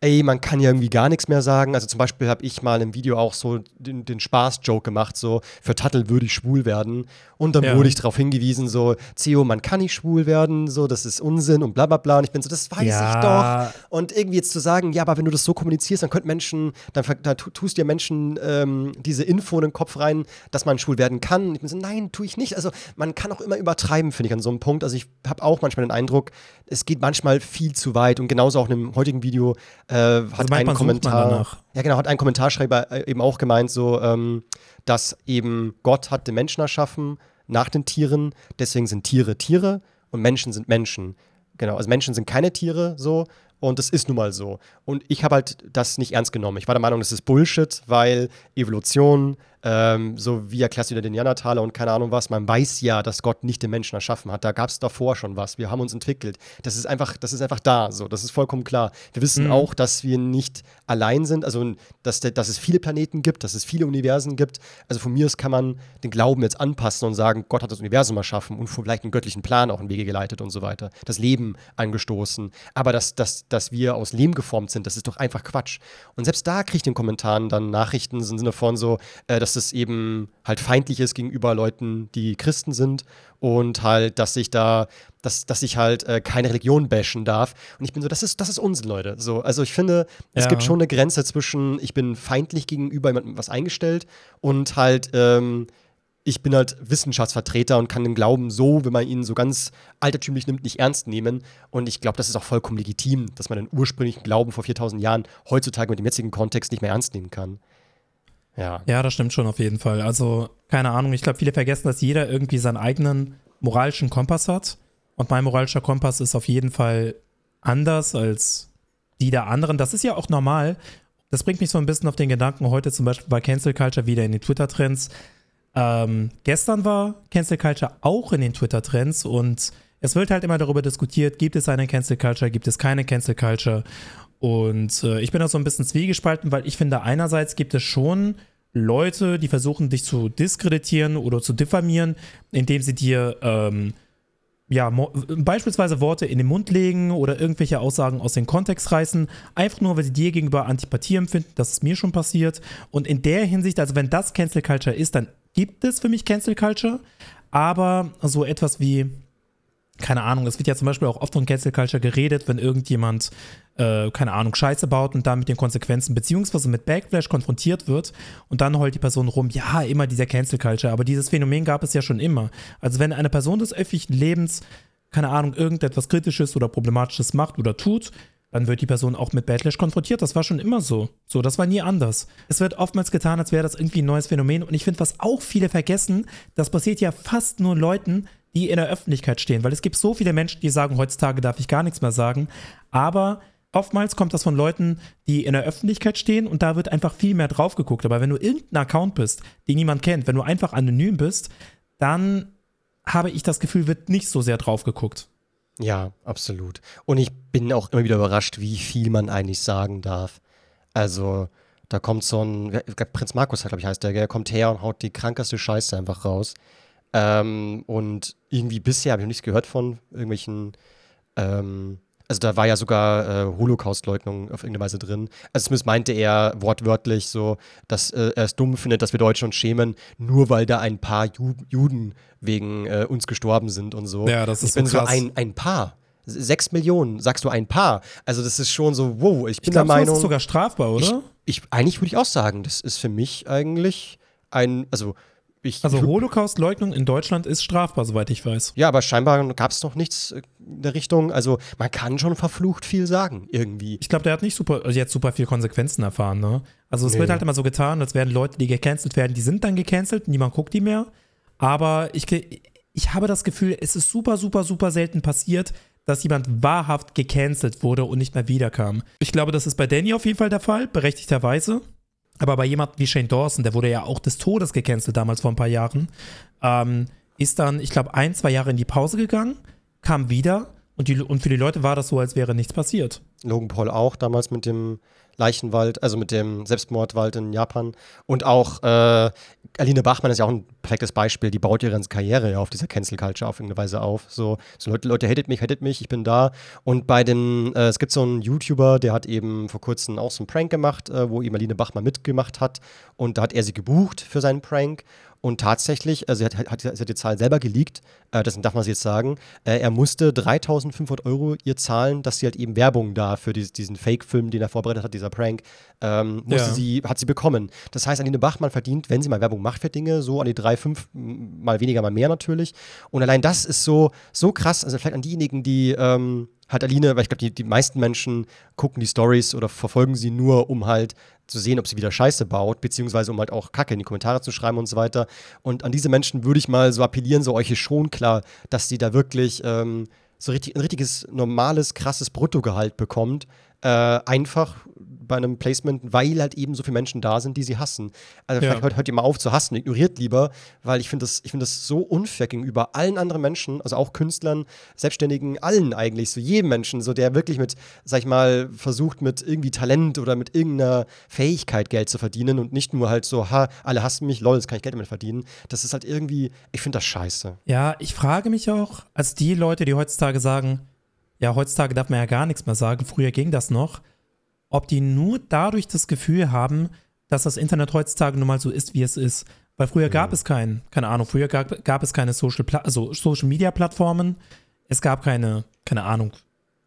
ey, man kann ja irgendwie gar nichts mehr sagen. Also zum Beispiel habe ich mal im Video auch so den, den Spaß-Joke gemacht, so für Tattel würde ich schwul werden. Und dann Ja. wurde ich darauf hingewiesen, so, Theo, man kann nicht schwul werden, so, das ist Unsinn und bla bla bla. Und ich bin so, das weiß ich Ja. doch. Und irgendwie jetzt zu sagen, ja, aber wenn du das so kommunizierst, dann könnten Menschen, dann, dann tu- tust dir Menschen ähm, diese Info in den Kopf rein, dass man schwul werden kann. Und ich bin so, nein, tue ich nicht. Also man kann auch immer übertreiben, finde ich, an so einem Punkt. Also ich habe auch manchmal den Eindruck, es geht manchmal viel zu weit. Und genauso auch in dem heutigen Video äh, hat Also ein Kommentar. Ja, genau, hat ein Kommentarschreiber äh, eben auch gemeint, so, ähm, dass eben Gott hat den Menschen erschaffen nach den Tieren, deswegen sind Tiere Tiere und Menschen sind Menschen. Genau, also Menschen sind keine Tiere so und das ist nun mal so. Und ich habe halt das nicht ernst genommen. Ich war der Meinung, das ist Bullshit, weil Evolution, ähm, so du dir den Neandertaler und keine Ahnung was, man weiß ja, dass Gott nicht den Menschen erschaffen hat. Da gab es davor schon was. Wir haben uns entwickelt. Das ist einfach, das ist einfach da. So, das ist vollkommen klar. Wir wissen Mhm. auch, dass wir nicht allein sind, also dass, dass es viele Planeten gibt, dass es viele Universen gibt. Also von mir aus kann man den Glauben jetzt anpassen und sagen, Gott hat das Universum erschaffen und vielleicht einen göttlichen Plan auch in Wege geleitet und so weiter. Das Leben angestoßen. Aber dass, dass, dass wir aus Lehm geformt sind, das ist doch einfach Quatsch. Und selbst da kriege ich in den Kommentaren dann Nachrichten im Sinne von so, äh, dass das eben halt feindlich ist gegenüber Leuten, die Christen sind und halt, dass ich da, dass, dass ich halt äh, keine Religion bashen darf. Und ich bin so, das ist, das ist Unsinn, Leute. So, also ich finde, es Ja. gibt schon eine Grenze zwischen, ich bin feindlich gegenüber jemandem was eingestellt und halt, ähm, ich bin halt Wissenschaftsvertreter und kann den Glauben so, wenn man ihn so ganz altertümlich nimmt, nicht ernst nehmen. Und ich glaube, das ist auch vollkommen legitim, dass man den ursprünglichen Glauben vor 4000 Jahren heutzutage mit dem jetzigen Kontext nicht mehr ernst nehmen kann. Ja. Ja, das stimmt schon auf jeden Fall. Also, keine Ahnung, ich glaube, viele vergessen, dass jeder irgendwie seinen eigenen moralischen Kompass hat. Und mein moralischer Kompass ist auf jeden Fall anders als die der anderen. Das ist ja auch normal. Das bringt mich so ein bisschen auf den Gedanken, heute zum Beispiel bei Cancel Culture wieder in den Twitter-Trends. Ähm, gestern war Cancel Culture auch in den Twitter-Trends und es wird halt immer darüber diskutiert, gibt es eine Cancel Culture, gibt es keine Cancel Culture. Und äh, ich bin da so ein bisschen zwiegespalten, weil ich finde, einerseits gibt es schon Leute, die versuchen, dich zu diskreditieren oder zu diffamieren, indem sie dir ähm, ja, beispielsweise Worte in den Mund legen oder irgendwelche Aussagen aus dem Kontext reißen, einfach nur, weil sie dir gegenüber Antipathie empfinden. Das ist mir schon passiert. Und in der Hinsicht, also wenn das Cancel Culture ist, dann gibt es für mich Cancel Culture. Aber so etwas wie, keine Ahnung, es wird ja zum Beispiel auch oft von Cancel Culture geredet, wenn irgendjemand, äh, keine Ahnung, Scheiße baut und dann mit den Konsequenzen beziehungsweise mit Backlash konfrontiert wird und dann heult die Person rum, ja, immer dieser Cancel Culture, aber dieses Phänomen gab es ja schon immer. Also wenn eine Person des öffentlichen Lebens, keine Ahnung, irgendetwas Kritisches oder Problematisches macht oder tut, dann wird die Person auch mit Backlash konfrontiert. Das war schon immer so. So, das war nie anders. Es wird oftmals getan, als wäre das irgendwie ein neues Phänomen. Und ich finde, was auch viele vergessen, das passiert ja fast nur Leuten, die in der Öffentlichkeit stehen. Weil es gibt so viele Menschen, die sagen, heutzutage darf ich gar nichts mehr sagen. Aber oftmals kommt das von Leuten, die in der Öffentlichkeit stehen und da wird einfach viel mehr drauf geguckt. Aber wenn du irgendein Account bist, den niemand kennt, wenn du einfach anonym bist, dann habe ich das Gefühl, wird nicht so sehr drauf geguckt. Ja, absolut. Und ich bin auch immer wieder überrascht, wie viel man eigentlich sagen darf. Also, da kommt so ein, Prinz Markus, glaube ich, heißt der, der kommt her und haut die krankeste Scheiße einfach raus. Ähm, und irgendwie bisher habe ich noch nichts gehört von irgendwelchen, ähm, also da war ja sogar äh, Holocaust-Leugnung auf irgendeine Weise drin. Also zumindest meinte er wortwörtlich so, dass äh, er es dumm findet, dass wir Deutsche uns schämen, nur weil da ein paar Ju Juden wegen äh, uns gestorben sind und so. Ja, das ist ich bin so krass. so ein, ein Paar. Sechs Millionen, sagst du ein Paar. Also das ist schon so, wow, ich bin Ich glaube, der das Meinung. ist sogar strafbar, oder? ich, ich, eigentlich würde ich auch sagen, das ist für mich eigentlich ein, also ich, also Holocaust-Leugnung in Deutschland ist strafbar, soweit ich weiß. ja, aber scheinbar gab es noch nichts äh, in der Richtung. Also man kann schon verflucht viel sagen, irgendwie. Ich glaube, der hat nicht super, also jetzt super viel Konsequenzen erfahren, ne? Also es Nee. wird halt immer so getan, als werden Leute, die gecancelt werden, die sind dann gecancelt, niemand guckt die mehr. Aber ich, ich habe das Gefühl, es ist super, super, super selten passiert, dass jemand wahrhaft gecancelt wurde und nicht mehr wiederkam. Ich glaube, das ist bei Danny auf jeden Fall der Fall, berechtigterweise. Aber bei jemandem wie Shane Dawson, der wurde ja auch des Todes gecancelt damals vor ein paar Jahren, ähm, ist dann, ich glaube, ein, zwei Jahre in die Pause gegangen, kam wieder und, die, und für die Leute war das so, als wäre nichts passiert. Logan Paul auch damals mit dem Leichenwald, also mit dem Selbstmordwald in Japan. Und auch äh, Aline Bachmann ist ja auch ein perfektes Beispiel. Die baut ihre ganze Karriere ja auf dieser Cancel Culture auf irgendeine Weise auf. So, so Leute, Leute, hatet mich, hatet mich, ich bin da. Und bei den, äh, es gibt so einen YouTuber, der hat eben vor kurzem auch so einen Prank gemacht, äh, wo eben Aline Bachmann mitgemacht hat. Und da hat er sie gebucht für seinen Prank. Und tatsächlich, also sie hat, hat, hat die Zahl selber geleakt, äh, deswegen darf man sie jetzt sagen, äh, er musste 3500 Euro ihr zahlen, dass sie halt eben Werbung da für dies, diesen Fake-Film, den er vorbereitet hat, dieser Prank, ähm, musste Ja. sie, hat sie bekommen. Das heißt, Aline Bachmann verdient, wenn sie mal Werbung macht für Dinge, so an die drei, fünf, m, mal weniger, mal mehr natürlich. Und allein das ist so, so krass, also vielleicht an diejenigen, die ähm, halt Aline, weil ich glaube, die, die meisten Menschen gucken die Stories oder verfolgen sie nur, um halt zu sehen, ob sie wieder Scheiße baut, beziehungsweise um halt auch Kacke in die Kommentare zu schreiben und so weiter. Und an diese Menschen würde ich mal so appellieren, so euch ist schon klar, dass sie da wirklich ähm, so richtig, ein richtiges, normales, krasses Bruttogehalt bekommt. Äh, einfach bei einem Placement, weil halt eben so viele Menschen da sind, die sie hassen. Also Ja. vielleicht hört, hört ihr mal auf zu hassen, ignoriert lieber, weil ich finde das, ich finde das so unfair gegenüber allen anderen Menschen, also auch Künstlern, Selbstständigen, allen eigentlich, so jedem Menschen, so der wirklich mit, sag ich mal, versucht mit irgendwie Talent oder mit irgendeiner Fähigkeit Geld zu verdienen und nicht nur halt so, ha, alle hassen mich, lol, jetzt kann ich Geld damit verdienen. Das ist halt irgendwie, ich finde das scheiße. Ja, ich frage mich auch, als die Leute, die heutzutage sagen, ja, heutzutage darf man ja gar nichts mehr sagen, früher ging das noch, ob die nur dadurch das Gefühl haben, dass das Internet heutzutage nun mal so ist, wie es ist. Weil früher gab es kein, keine Ahnung, früher gab, gab es keine Social, also Social Media Plattformen, es gab keine, keine Ahnung,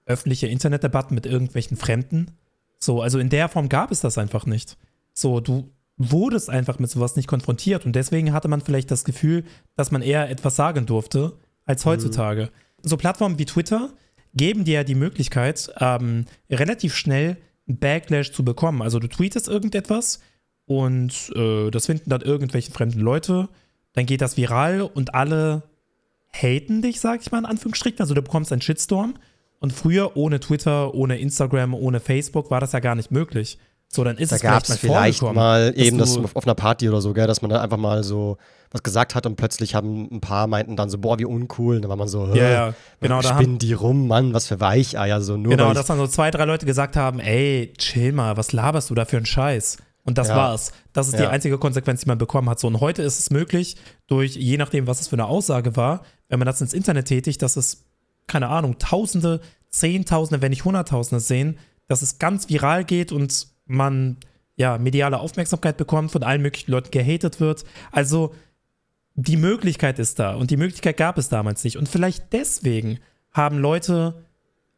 öffentliche Internetdebatten mit irgendwelchen Fremden. So, also in der Form gab es das einfach nicht. So, du wurdest einfach mit sowas nicht konfrontiert und deswegen hatte man vielleicht das Gefühl, dass man eher etwas sagen durfte als heutzutage. So Plattformen wie Twitter geben dir ja die Möglichkeit, ähm, relativ schnell Backlash zu bekommen. Also du tweetest irgendetwas und äh, das finden dann irgendwelche fremden Leute, dann geht das viral und alle haten dich, sag ich mal in Anführungsstrichen. Also du bekommst einen Shitstorm. Und früher ohne Twitter, ohne Instagram, ohne Facebook war das ja gar nicht möglich. So, dann ist Da es gab vielleicht mal vielleicht mal eben das auf einer Party oder so, gell, dass man da einfach mal so was gesagt hat und plötzlich haben ein paar meinten dann so, boah, wie uncool. Und dann war man so, Ja, ja, genau, da haben- spinnen die rum, Mann, was für Weicheier, so nur Genau, dass dann so zwei, drei Leute gesagt haben, ey, chill mal, was laberst du da für einen Scheiß? Und das Ja. war's. Das ist die Ja. einzige Konsequenz, die man bekommen hat. So, und heute ist es möglich, durch, je nachdem, was es für eine Aussage war, wenn man das ins Internet tätigt, dass es, keine Ahnung, Tausende, Zehntausende, wenn nicht Hunderttausende sehen, dass es ganz viral geht und man ja mediale Aufmerksamkeit bekommt, von allen möglichen Leuten gehatet wird. Also die Möglichkeit ist da und die Möglichkeit gab es damals nicht. Und vielleicht deswegen haben Leute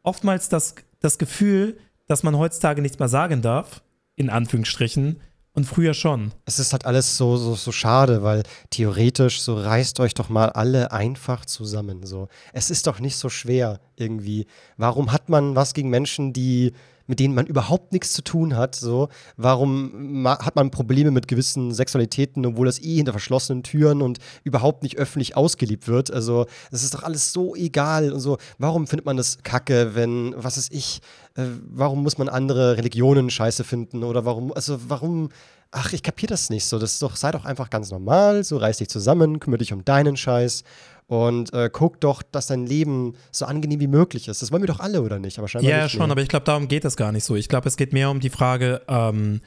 oftmals das, das Gefühl, dass man heutzutage nichts mehr sagen darf, in Anführungsstrichen, und früher schon. es ist halt alles so, so, so schade, weil theoretisch so reißt euch doch mal alle einfach zusammen. So. Es ist doch nicht so schwer irgendwie. Warum hat man was gegen Menschen, die mit denen man überhaupt nichts zu tun hat. So, warum hat man Probleme mit gewissen Sexualitäten, obwohl das eh hinter verschlossenen Türen und überhaupt nicht öffentlich ausgeliebt wird? Also, das ist doch alles so egal und so. Warum findet man das kacke, wenn, was ist ich, äh, warum muss man andere Religionen scheiße finden oder warum, also warum, ach, ich kapiere das nicht so. Das doch, sei doch einfach ganz normal, so reiß dich zusammen, kümmere dich um deinen Scheiß und äh, guck doch, dass dein Leben so angenehm wie möglich ist. Das wollen wir doch alle, oder nicht? Aber scheinbar Ja, nicht schon, mehr. aber ich glaube, darum geht es gar nicht so. Ich glaube, es geht mehr um die Frage, ähm,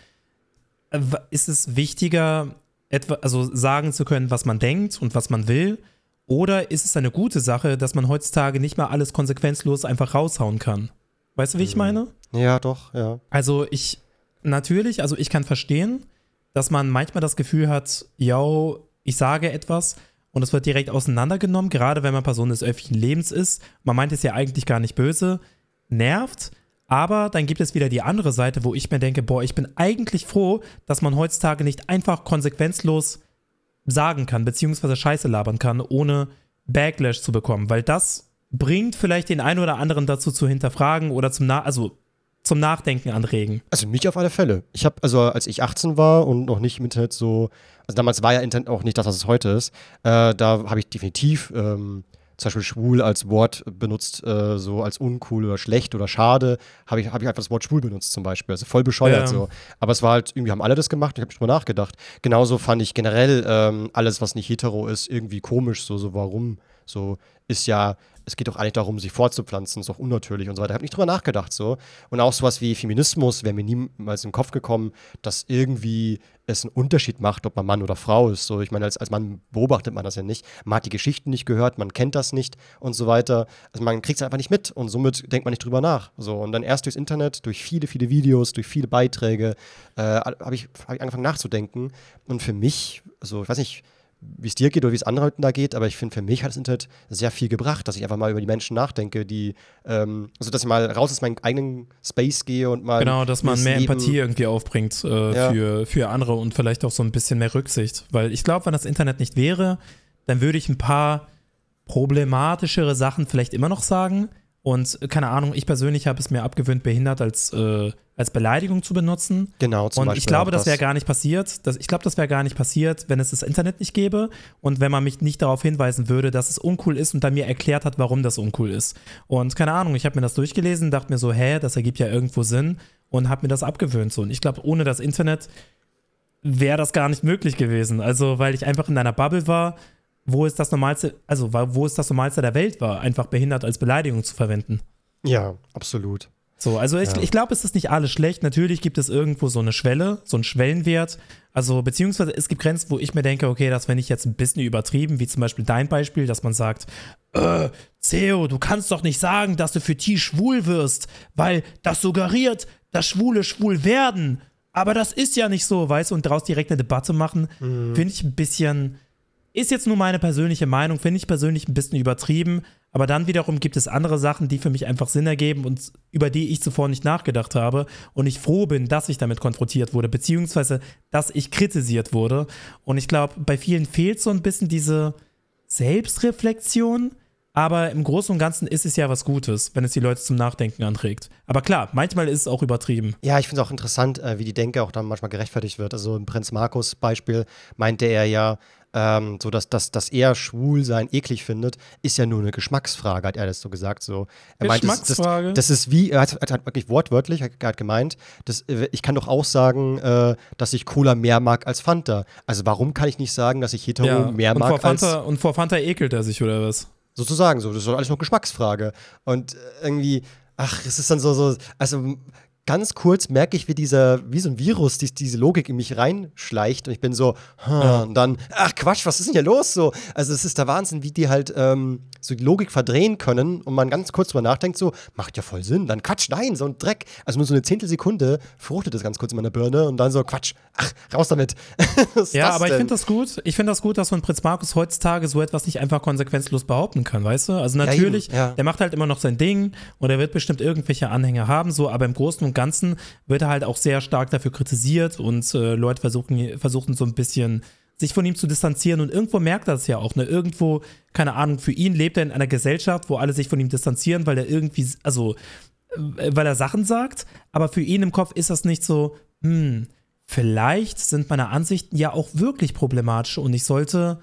äh, ist es wichtiger, etwa, also sagen zu können, was man denkt und was man will? Oder ist es eine gute Sache, dass man heutzutage nicht mal alles konsequenzlos einfach raushauen kann? Weißt du, wie ich meine? Ja, doch, ja. Also ich, natürlich, also ich kann verstehen, dass man manchmal das Gefühl hat, yo, ich sage etwas und es wird direkt auseinandergenommen, gerade wenn man Person des öffentlichen Lebens ist. Man meint es ja eigentlich gar nicht böse, nervt. Aber dann gibt es wieder die andere Seite, wo ich mir denke, boah, ich bin eigentlich froh, dass man heutzutage nicht einfach konsequenzlos sagen kann, beziehungsweise Scheiße labern kann, ohne Backlash zu bekommen, weil das bringt vielleicht den einen oder anderen dazu zu hinterfragen oder zum, Na also zum Nachdenken anregen. Also mich auf alle Fälle. Ich habe, also als ich 18 war und noch nicht im Internet so, also damals war ja Internet auch nicht das, was es heute ist, äh, da habe ich definitiv ähm, zum Beispiel schwul als Wort benutzt, äh, so als uncool oder schlecht oder schade, habe ich, hab ich einfach das Wort schwul benutzt zum Beispiel. Also voll bescheuert ja. so. Aber es war halt, irgendwie haben alle das gemacht und ich habe drüber nachgedacht. Genauso fand ich generell ähm, alles, was nicht hetero ist, irgendwie komisch, so, so warum. So ist ja, es geht doch eigentlich darum, sich fortzupflanzen, ist doch unnatürlich und so weiter. Ich habe nicht drüber nachgedacht so. Und auch sowas wie Feminismus wäre mir niemals in den Kopf gekommen, dass irgendwie es einen Unterschied macht, ob man Mann oder Frau ist. So, ich meine, als, als Mann beobachtet man das ja nicht. Man hat die Geschichten nicht gehört, man kennt das nicht und so weiter. Also man kriegt es einfach nicht mit und somit denkt man nicht drüber nach. So, und dann erst durchs Internet, durch viele, viele Videos, durch viele Beiträge, äh, habe ich, hab ich angefangen nachzudenken. Und für mich, also ich weiß nicht, wie es dir geht oder wie es anderen Leuten da geht, aber ich finde, für mich hat das Internet sehr viel gebracht, dass ich einfach mal über die Menschen nachdenke, die, ähm, also dass ich mal raus aus meinem eigenen Space gehe und mal. Genau, dass man mehr Leben Empathie irgendwie aufbringt äh, ja. für, für andere und vielleicht auch so ein bisschen mehr Rücksicht. Weil ich glaube, wenn das Internet nicht wäre, dann würde ich ein paar problematischere Sachen vielleicht immer noch sagen, und keine Ahnung, ich persönlich habe es mir abgewöhnt, behindert als, äh, als Beleidigung zu benutzen. Genau, zum Und Beispiel ich glaube, das wäre gar nicht passiert. Das, ich glaube, das wäre gar nicht passiert, wenn es das Internet nicht gäbe und wenn man mich nicht darauf hinweisen würde, dass es uncool ist und dann mir erklärt hat, warum das uncool ist. Und keine Ahnung, ich habe mir das durchgelesen, dachte mir so, hä, das ergibt ja irgendwo Sinn und habe mir das abgewöhnt. So. Und ich glaube, ohne das Internet wäre das gar nicht möglich gewesen. Also, weil ich einfach in einer Bubble war, wo es das Normalste, also wo es das Normalste der Welt war, einfach behindert als Beleidigung zu verwenden. Ja, absolut. So, also ich, ja. ich glaube, es ist nicht alles schlecht. Natürlich gibt es irgendwo so eine Schwelle, so einen Schwellenwert. Also, beziehungsweise es gibt Grenzen, wo ich mir denke, okay, das finde ich jetzt ein bisschen übertrieben, wie zum Beispiel dein Beispiel, dass man sagt, äh, Theo, du kannst doch nicht sagen, dass du für T schwul wirst, weil das suggeriert, dass Schwule schwul werden. Aber das ist ja nicht so, weißt du, und daraus direkt eine Debatte machen, mhm. finde ich ein bisschen, ist jetzt nur meine persönliche Meinung, finde ich persönlich ein bisschen übertrieben, aber dann wiederum gibt es andere Sachen, die für mich einfach Sinn ergeben und über die ich zuvor nicht nachgedacht habe und ich froh bin, dass ich damit konfrontiert wurde, beziehungsweise dass ich kritisiert wurde. Und ich glaube, bei vielen fehlt so ein bisschen diese Selbstreflexion, aber im Großen und Ganzen ist es ja was Gutes, wenn es die Leute zum Nachdenken anregt. Aber klar, manchmal ist es auch übertrieben. Ja, ich finde es auch interessant, äh, wie die Denke auch dann manchmal gerechtfertigt wird. Also im Prinz Markus Beispiel meinte er ja, ähm, so dass, dass, dass er Schwulsein eklig findet, ist ja nur eine Geschmacksfrage, hat er das so gesagt. So. Er meint, Geschmacksfrage? Das, das, das, ist wie, er hat, er hat wirklich wortwörtlich, er hat gemeint, das, ich kann doch auch sagen, äh, dass ich Cola mehr mag als Fanta. Also warum kann ich nicht sagen, dass ich Hetero ja, mehr mag Fanta, als... Und vor Fanta ekelt er sich, oder was? Sozusagen so, das ist doch alles nur Geschmacksfrage. Und irgendwie, ach, es ist dann so, so also ganz kurz merke ich, wie dieser, wie so ein Virus, die, diese Logik in mich reinschleicht und ich bin so, hm, ja. und dann, ach Quatsch, was ist denn hier los? So, also es ist der Wahnsinn, wie die halt ähm, so die Logik verdrehen können und man ganz kurz drüber nachdenkt, so, macht ja voll Sinn, dann Quatsch, nein, so ein Dreck. Also nur so eine Zehntelsekunde fruchtet das ganz kurz in meiner Birne und dann so, Quatsch, ach, raus damit. *laughs* ja, aber denn? ich finde das gut. Ich finde das gut, dass man Prinz Markus heutzutage so etwas nicht einfach konsequenzlos behaupten kann, weißt du? Also natürlich, ja, ja. der macht halt immer noch sein Ding und er wird bestimmt irgendwelche Anhänger haben, so, aber im Großen und und Ganzen wird er halt auch sehr stark dafür kritisiert und äh, Leute versuchen, versuchen so ein bisschen sich von ihm zu distanzieren und irgendwo merkt er es ja auch, ne? Irgendwo, keine Ahnung, für ihn lebt er in einer Gesellschaft, wo alle sich von ihm distanzieren, weil er irgendwie, also, äh, weil er Sachen sagt, aber für ihn im Kopf ist das nicht so, hm, vielleicht sind meine Ansichten ja auch wirklich problematisch und ich sollte,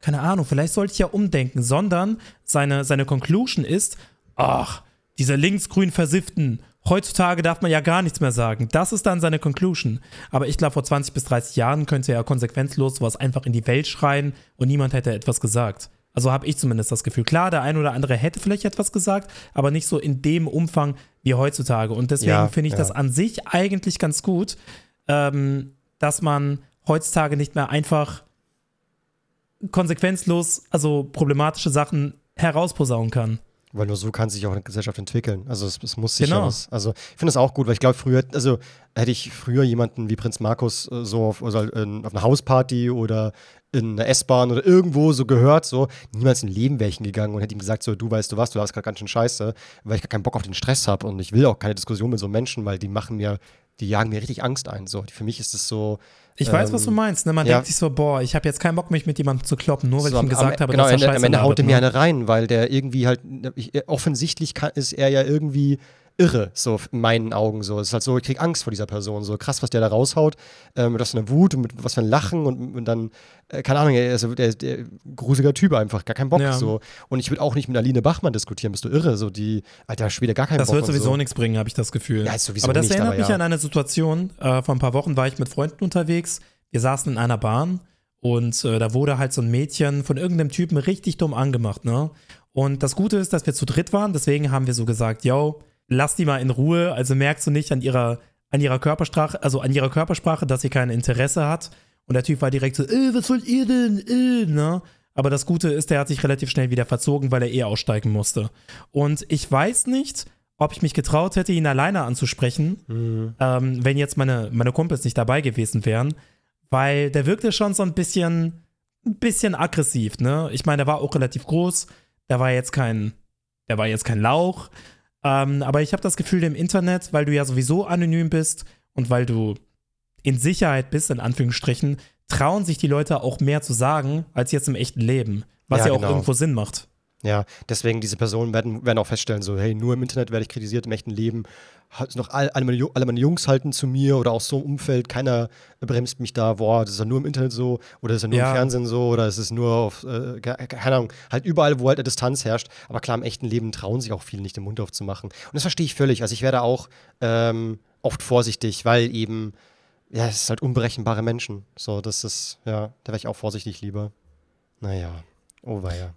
keine Ahnung, vielleicht sollte ich ja umdenken, sondern seine, seine Conclusion ist, ach, dieser linksgrün Versifften Heutzutage darf man ja gar nichts mehr sagen. Das ist dann seine Conclusion. Aber ich glaube, vor 20 bis 30 Jahren könnte er konsequenzlos sowas einfach in die Welt schreien und niemand hätte etwas gesagt. Also habe ich zumindest das Gefühl. Klar, der ein oder andere hätte vielleicht etwas gesagt, aber nicht so in dem Umfang wie heutzutage. Und deswegen ja, finde ich ja. das an sich eigentlich ganz gut, ähm, dass man heutzutage nicht mehr einfach konsequenzlos, also problematische Sachen herausposaunen kann. Weil nur so kann sich auch eine Gesellschaft entwickeln. Also es, es muss sich Genau. was. Also ich finde das auch gut, weil ich glaube früher, also hätte ich früher jemanden wie Prinz Markus äh, so auf, also in, auf einer Hausparty oder in einer S-Bahn oder irgendwo so gehört, so niemals in ein Leben wäre ich gegangen und hätte ihm gesagt, so du weißt du was, du hast gerade ganz schön Scheiße, weil ich gar keinen Bock auf den Stress habe und ich will auch keine Diskussion mit so Menschen, weil die machen mir, die jagen mir richtig Angst ein. So für mich ist es so. Ich weiß, was du ähm, meinst. Ne? Man ja. denkt sich so, boah, ich habe jetzt keinen Bock, mich mit jemandem zu kloppen, nur weil So ich ihm gesagt am, habe, genau, dass er Scheiße am Ende haut er mir ne? eine rein, weil der irgendwie halt, ich, offensichtlich kann, ist er ja irgendwie irre, so in meinen Augen so. Es ist halt so, ich krieg Angst vor dieser Person, so krass, was der da raushaut, äh, mit was für einer Wut und mit was für ein Lachen und, und dann, äh, keine Ahnung, also der, der gruseliger Typ einfach, gar keinen Bock Ja. so. Und ich würde auch nicht mit Aline Bachmann diskutieren, bist du irre, so die, alter Schwede, gar keinen Das Bock wird und sowieso so. nichts bringen, habe ich das Gefühl. Ja, ist sowieso aber das nicht, erinnert aber mich ja. an eine Situation. Äh, vor ein paar Wochen war ich mit Freunden unterwegs. Wir saßen in einer Bahn und äh, da wurde halt so ein Mädchen von irgendeinem Typen richtig dumm angemacht, ne? Und das Gute ist, dass wir zu dritt waren, deswegen haben wir so gesagt, yo, lass die mal in Ruhe. Also merkst du nicht an ihrer, an ihrer Körpersprache, also an ihrer Körpersprache, dass sie kein Interesse hat. Und der Typ war direkt so, äh, was wollt ihr denn? Äh, ne? Aber das Gute ist, der hat sich relativ schnell wieder verzogen, weil er eh aussteigen musste. Und ich weiß nicht, ob ich mich getraut hätte, ihn alleine anzusprechen, Mhm. ähm, wenn jetzt meine, meine Kumpels nicht dabei gewesen wären, weil der wirkte schon so ein bisschen, ein bisschen aggressiv, ne? Ich meine, der war auch relativ groß, der war jetzt kein, der war jetzt kein Lauch, ähm, aber ich habe das Gefühl im Internet, weil du ja sowieso anonym bist und weil du in Sicherheit bist, in Anführungsstrichen, trauen sich die Leute auch mehr zu sagen, als jetzt im echten Leben, was ja, Ja, auch genau. irgendwo Sinn macht. Ja, deswegen diese Personen werden, werden auch feststellen, so, hey, nur im Internet werde ich kritisiert, im echten Leben halt noch all, alle, meine, Ju- alle meine Jungs halten zu mir oder auch so im Umfeld, keiner bremst mich da, boah, das ist ja nur im Internet so oder das ist ja nur Ja. im Fernsehen so oder es ist nur auf, äh, ke- keine Ahnung, halt überall, wo halt eine Distanz herrscht. Aber klar, im echten Leben trauen sich auch viele nicht, den Mund aufzumachen. Und das verstehe ich völlig. Also ich werde auch ähm, oft vorsichtig, weil eben, ja, es ist halt unberechenbare Menschen. So, das ist, ja, da wäre ich auch vorsichtig lieber. Naja, oh weia.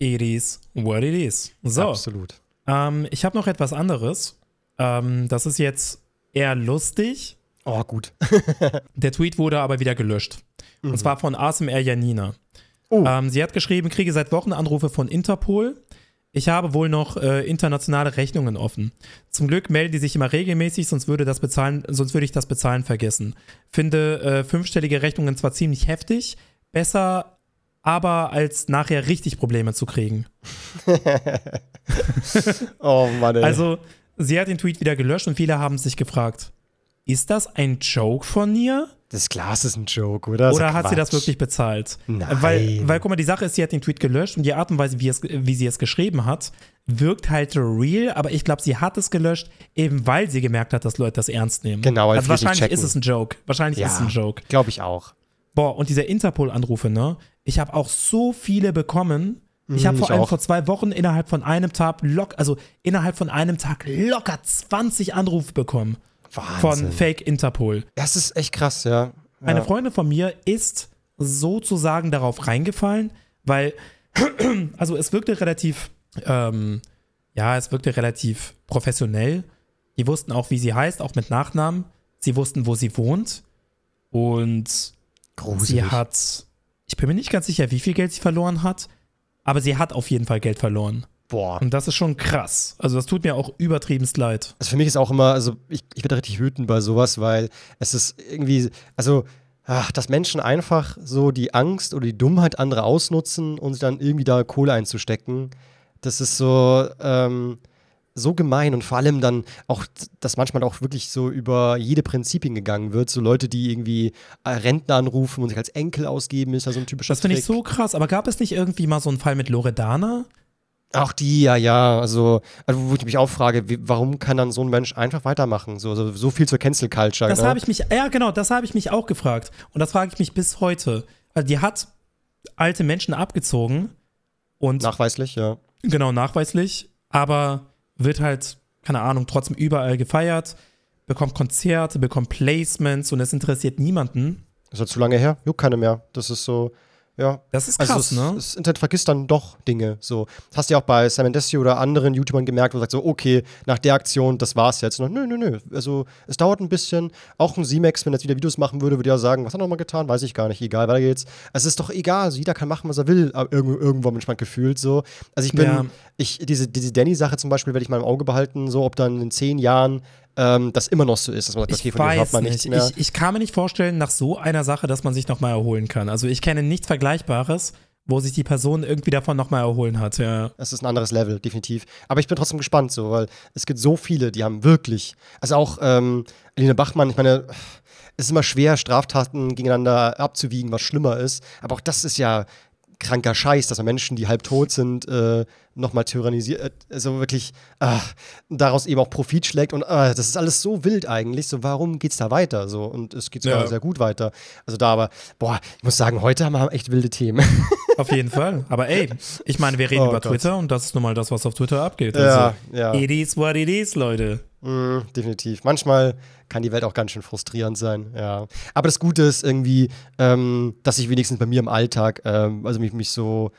It is what it is. So. Absolut. Ähm, ich habe noch etwas anderes. Ähm, das ist jetzt eher lustig. Oh, gut. *laughs* Der Tweet wurde aber wieder gelöscht. Und zwar von ASMR Janina. Oh. Ähm, sie hat geschrieben, kriege seit Wochen Anrufe von Interpol. Ich habe wohl noch äh, internationale Rechnungen offen. Zum Glück melden die sich immer regelmäßig, sonst würde, das bezahlen, sonst würde ich das Bezahlen vergessen. Finde äh, fünfstellige Rechnungen zwar ziemlich heftig, besser aber als nachher richtig Probleme zu kriegen. *laughs* Oh Mann, ey. Also, sie hat den Tweet wieder gelöscht und viele haben sich gefragt, ist das ein Joke von ihr? das Glas ist ein Joke, oder? Oder hat sie das Quatsch. wirklich bezahlt? Nein. Weil, weil, guck mal, die Sache ist, sie hat den Tweet gelöscht und die Art und Weise, wie, es, wie sie es geschrieben hat, wirkt halt real, aber ich glaube, sie hat es gelöscht, eben weil sie gemerkt hat, dass Leute das ernst nehmen. Genau, also wahrscheinlich ist es ein Joke. Wahrscheinlich ist es ein Joke. Glaube ich auch. Boah, und diese Interpol-Anrufe, ne? Ich habe auch so viele bekommen. Ich Mhm, habe vor ich allem vor zwei Wochen innerhalb von einem Tag lock, also innerhalb von einem Tag locker 20 Anrufe bekommen Wahnsinn. von Fake Interpol. Das ist echt krass, ja. Eine ja. Freundin von mir ist sozusagen darauf reingefallen, weil, *clears throat* also es wirkte relativ, ähm, ja, es wirkte relativ professionell. Die wussten auch, wie sie heißt, auch mit Nachnamen. Sie wussten, wo sie wohnt. Und Gruselig. sie hat, ich bin mir nicht ganz sicher, wie viel Geld sie verloren hat, aber sie hat auf jeden Fall Geld verloren. Boah. Und das ist schon krass. Also das tut mir auch übertriebenst leid. Also für mich ist auch immer, also ich, ich werde richtig wütend bei sowas, weil es ist irgendwie, also, ach, dass Menschen einfach so die Angst oder die Dummheit anderer ausnutzen und dann irgendwie da Kohle einzustecken, das ist so, ähm, so gemein und vor allem dann auch, dass manchmal auch wirklich so über jede Prinzipien gegangen wird. So Leute, die irgendwie äh, Rentner anrufen und sich als Enkel ausgeben, ist ja so ein typischer Das finde ich so krass. Aber gab es nicht irgendwie mal so einen Fall mit Loredana? Auch die, ja, ja. Also, also wo ich mich auch frage, wie, warum kann dann so ein Mensch einfach weitermachen? So, so, so viel zur Cancel Culture. Das ne? habe ich mich, ja genau, das habe ich mich auch gefragt. Und das frage ich mich bis heute. Weil die hat alte Menschen abgezogen und Nachweislich, ja. genau nachweislich, aber wird halt, keine Ahnung, trotzdem überall gefeiert, bekommt Konzerte, bekommt Placements und es interessiert niemanden. Ist ja zu lange her. Juckt keine mehr. Das ist so, Ja. Das ist krass, also es, ne? Das Internet vergisst dann doch Dinge. So. Das hast du ja auch bei Sam Desi oder anderen YouTubern gemerkt, wo du sagst so, okay, nach der Aktion, das war's jetzt. Und, nö, nö, nö. Also es dauert ein bisschen. Auch ein Z-Max, wenn er jetzt wieder Videos machen würde, würde ja sagen, was hat er nochmal getan? Weiß ich gar nicht. Egal, weiter geht's. Es ist doch egal. Also jeder kann machen, was er will, aber irgendwo, irgendwo manchmal gefühlt so. Also ich bin, Ja. ich, diese, diese Danny-Sache zum Beispiel werde ich mal im Auge behalten, so ob dann in zehn Jahren ähm, das immer noch so ist, dass man sagt, okay, Ich von weiß man nicht. nichts mehr. Ich, ich kann mir nicht vorstellen, nach so einer Sache, dass man sich nochmal erholen kann. Also ich kenne nichts Vergleichbares, wo sich die Person irgendwie davon nochmal erholen hat. Ja. Es ist ein anderes Level, definitiv. Aber ich bin trotzdem gespannt, so, weil es gibt so viele, die haben wirklich, also auch ähm, Aline Bachmann, ich meine, es ist immer schwer, Straftaten gegeneinander abzuwiegen, was schlimmer ist. Aber auch das ist ja kranker Scheiß, dass man Menschen, die halb tot sind, äh, nochmal tyrannisiert, äh, also wirklich ach, daraus eben auch Profit schlägt. Und ah, das ist alles so wild eigentlich. So, warum geht's da weiter? So, und es geht sogar Ja. sehr gut weiter. Also da aber, boah, ich muss sagen, heute haben wir echt wilde Themen. *laughs* Auf jeden Fall. Aber ey, ich meine, wir reden Oh über Gott. Twitter und das ist nun mal das, was auf Twitter abgeht. Ja, Also, ja. It is what it is, Leute. Mm, definitiv. Manchmal kann die Welt auch ganz schön frustrierend sein, ja. Aber das Gute ist irgendwie, ähm, dass ich wenigstens bei mir im Alltag, ähm, also mich, mich so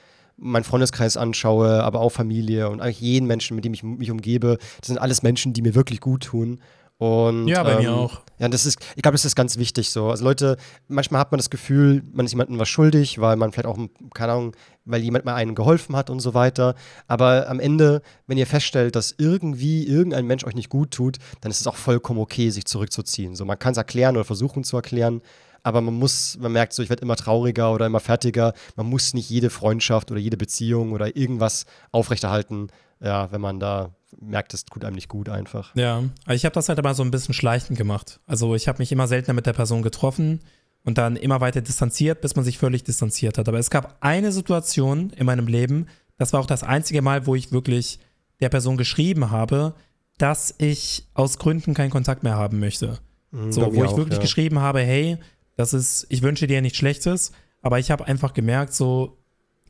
meinen Freundeskreis anschaue, aber auch Familie und eigentlich jeden Menschen, mit dem ich mich umgebe, das sind alles Menschen, die mir wirklich gut tun. Und, Ja, bei mir ähm, auch. Ja, das ist, ich glaube, das ist ganz wichtig so. Also Leute, manchmal hat man das Gefühl, man ist jemandem was schuldig, weil man vielleicht auch, keine Ahnung, weil jemand mal einem geholfen hat und so weiter. Aber am Ende, wenn ihr feststellt, dass irgendwie irgendein Mensch euch nicht gut tut, dann ist es auch vollkommen okay, sich zurückzuziehen. So, man kann es erklären oder versuchen zu erklären, aber man muss, man merkt so, ich werde immer trauriger oder immer fertiger. Man muss nicht jede Freundschaft oder jede Beziehung oder irgendwas aufrechterhalten, ja, wenn man da merkt, es tut einem nicht gut einfach. Ja, aber ich habe das halt aber so ein bisschen schleichend gemacht. Also ich habe mich immer seltener mit der Person getroffen und dann immer weiter distanziert, bis man sich völlig distanziert hat. Aber es gab eine Situation in meinem Leben, das war auch das einzige Mal, wo ich wirklich der Person geschrieben habe, dass ich aus Gründen keinen Kontakt mehr haben möchte. Mhm, So, wo ich auch, wirklich ja. geschrieben habe, hey, das ist, ich wünsche dir nichts Schlechtes, aber ich habe einfach gemerkt, so,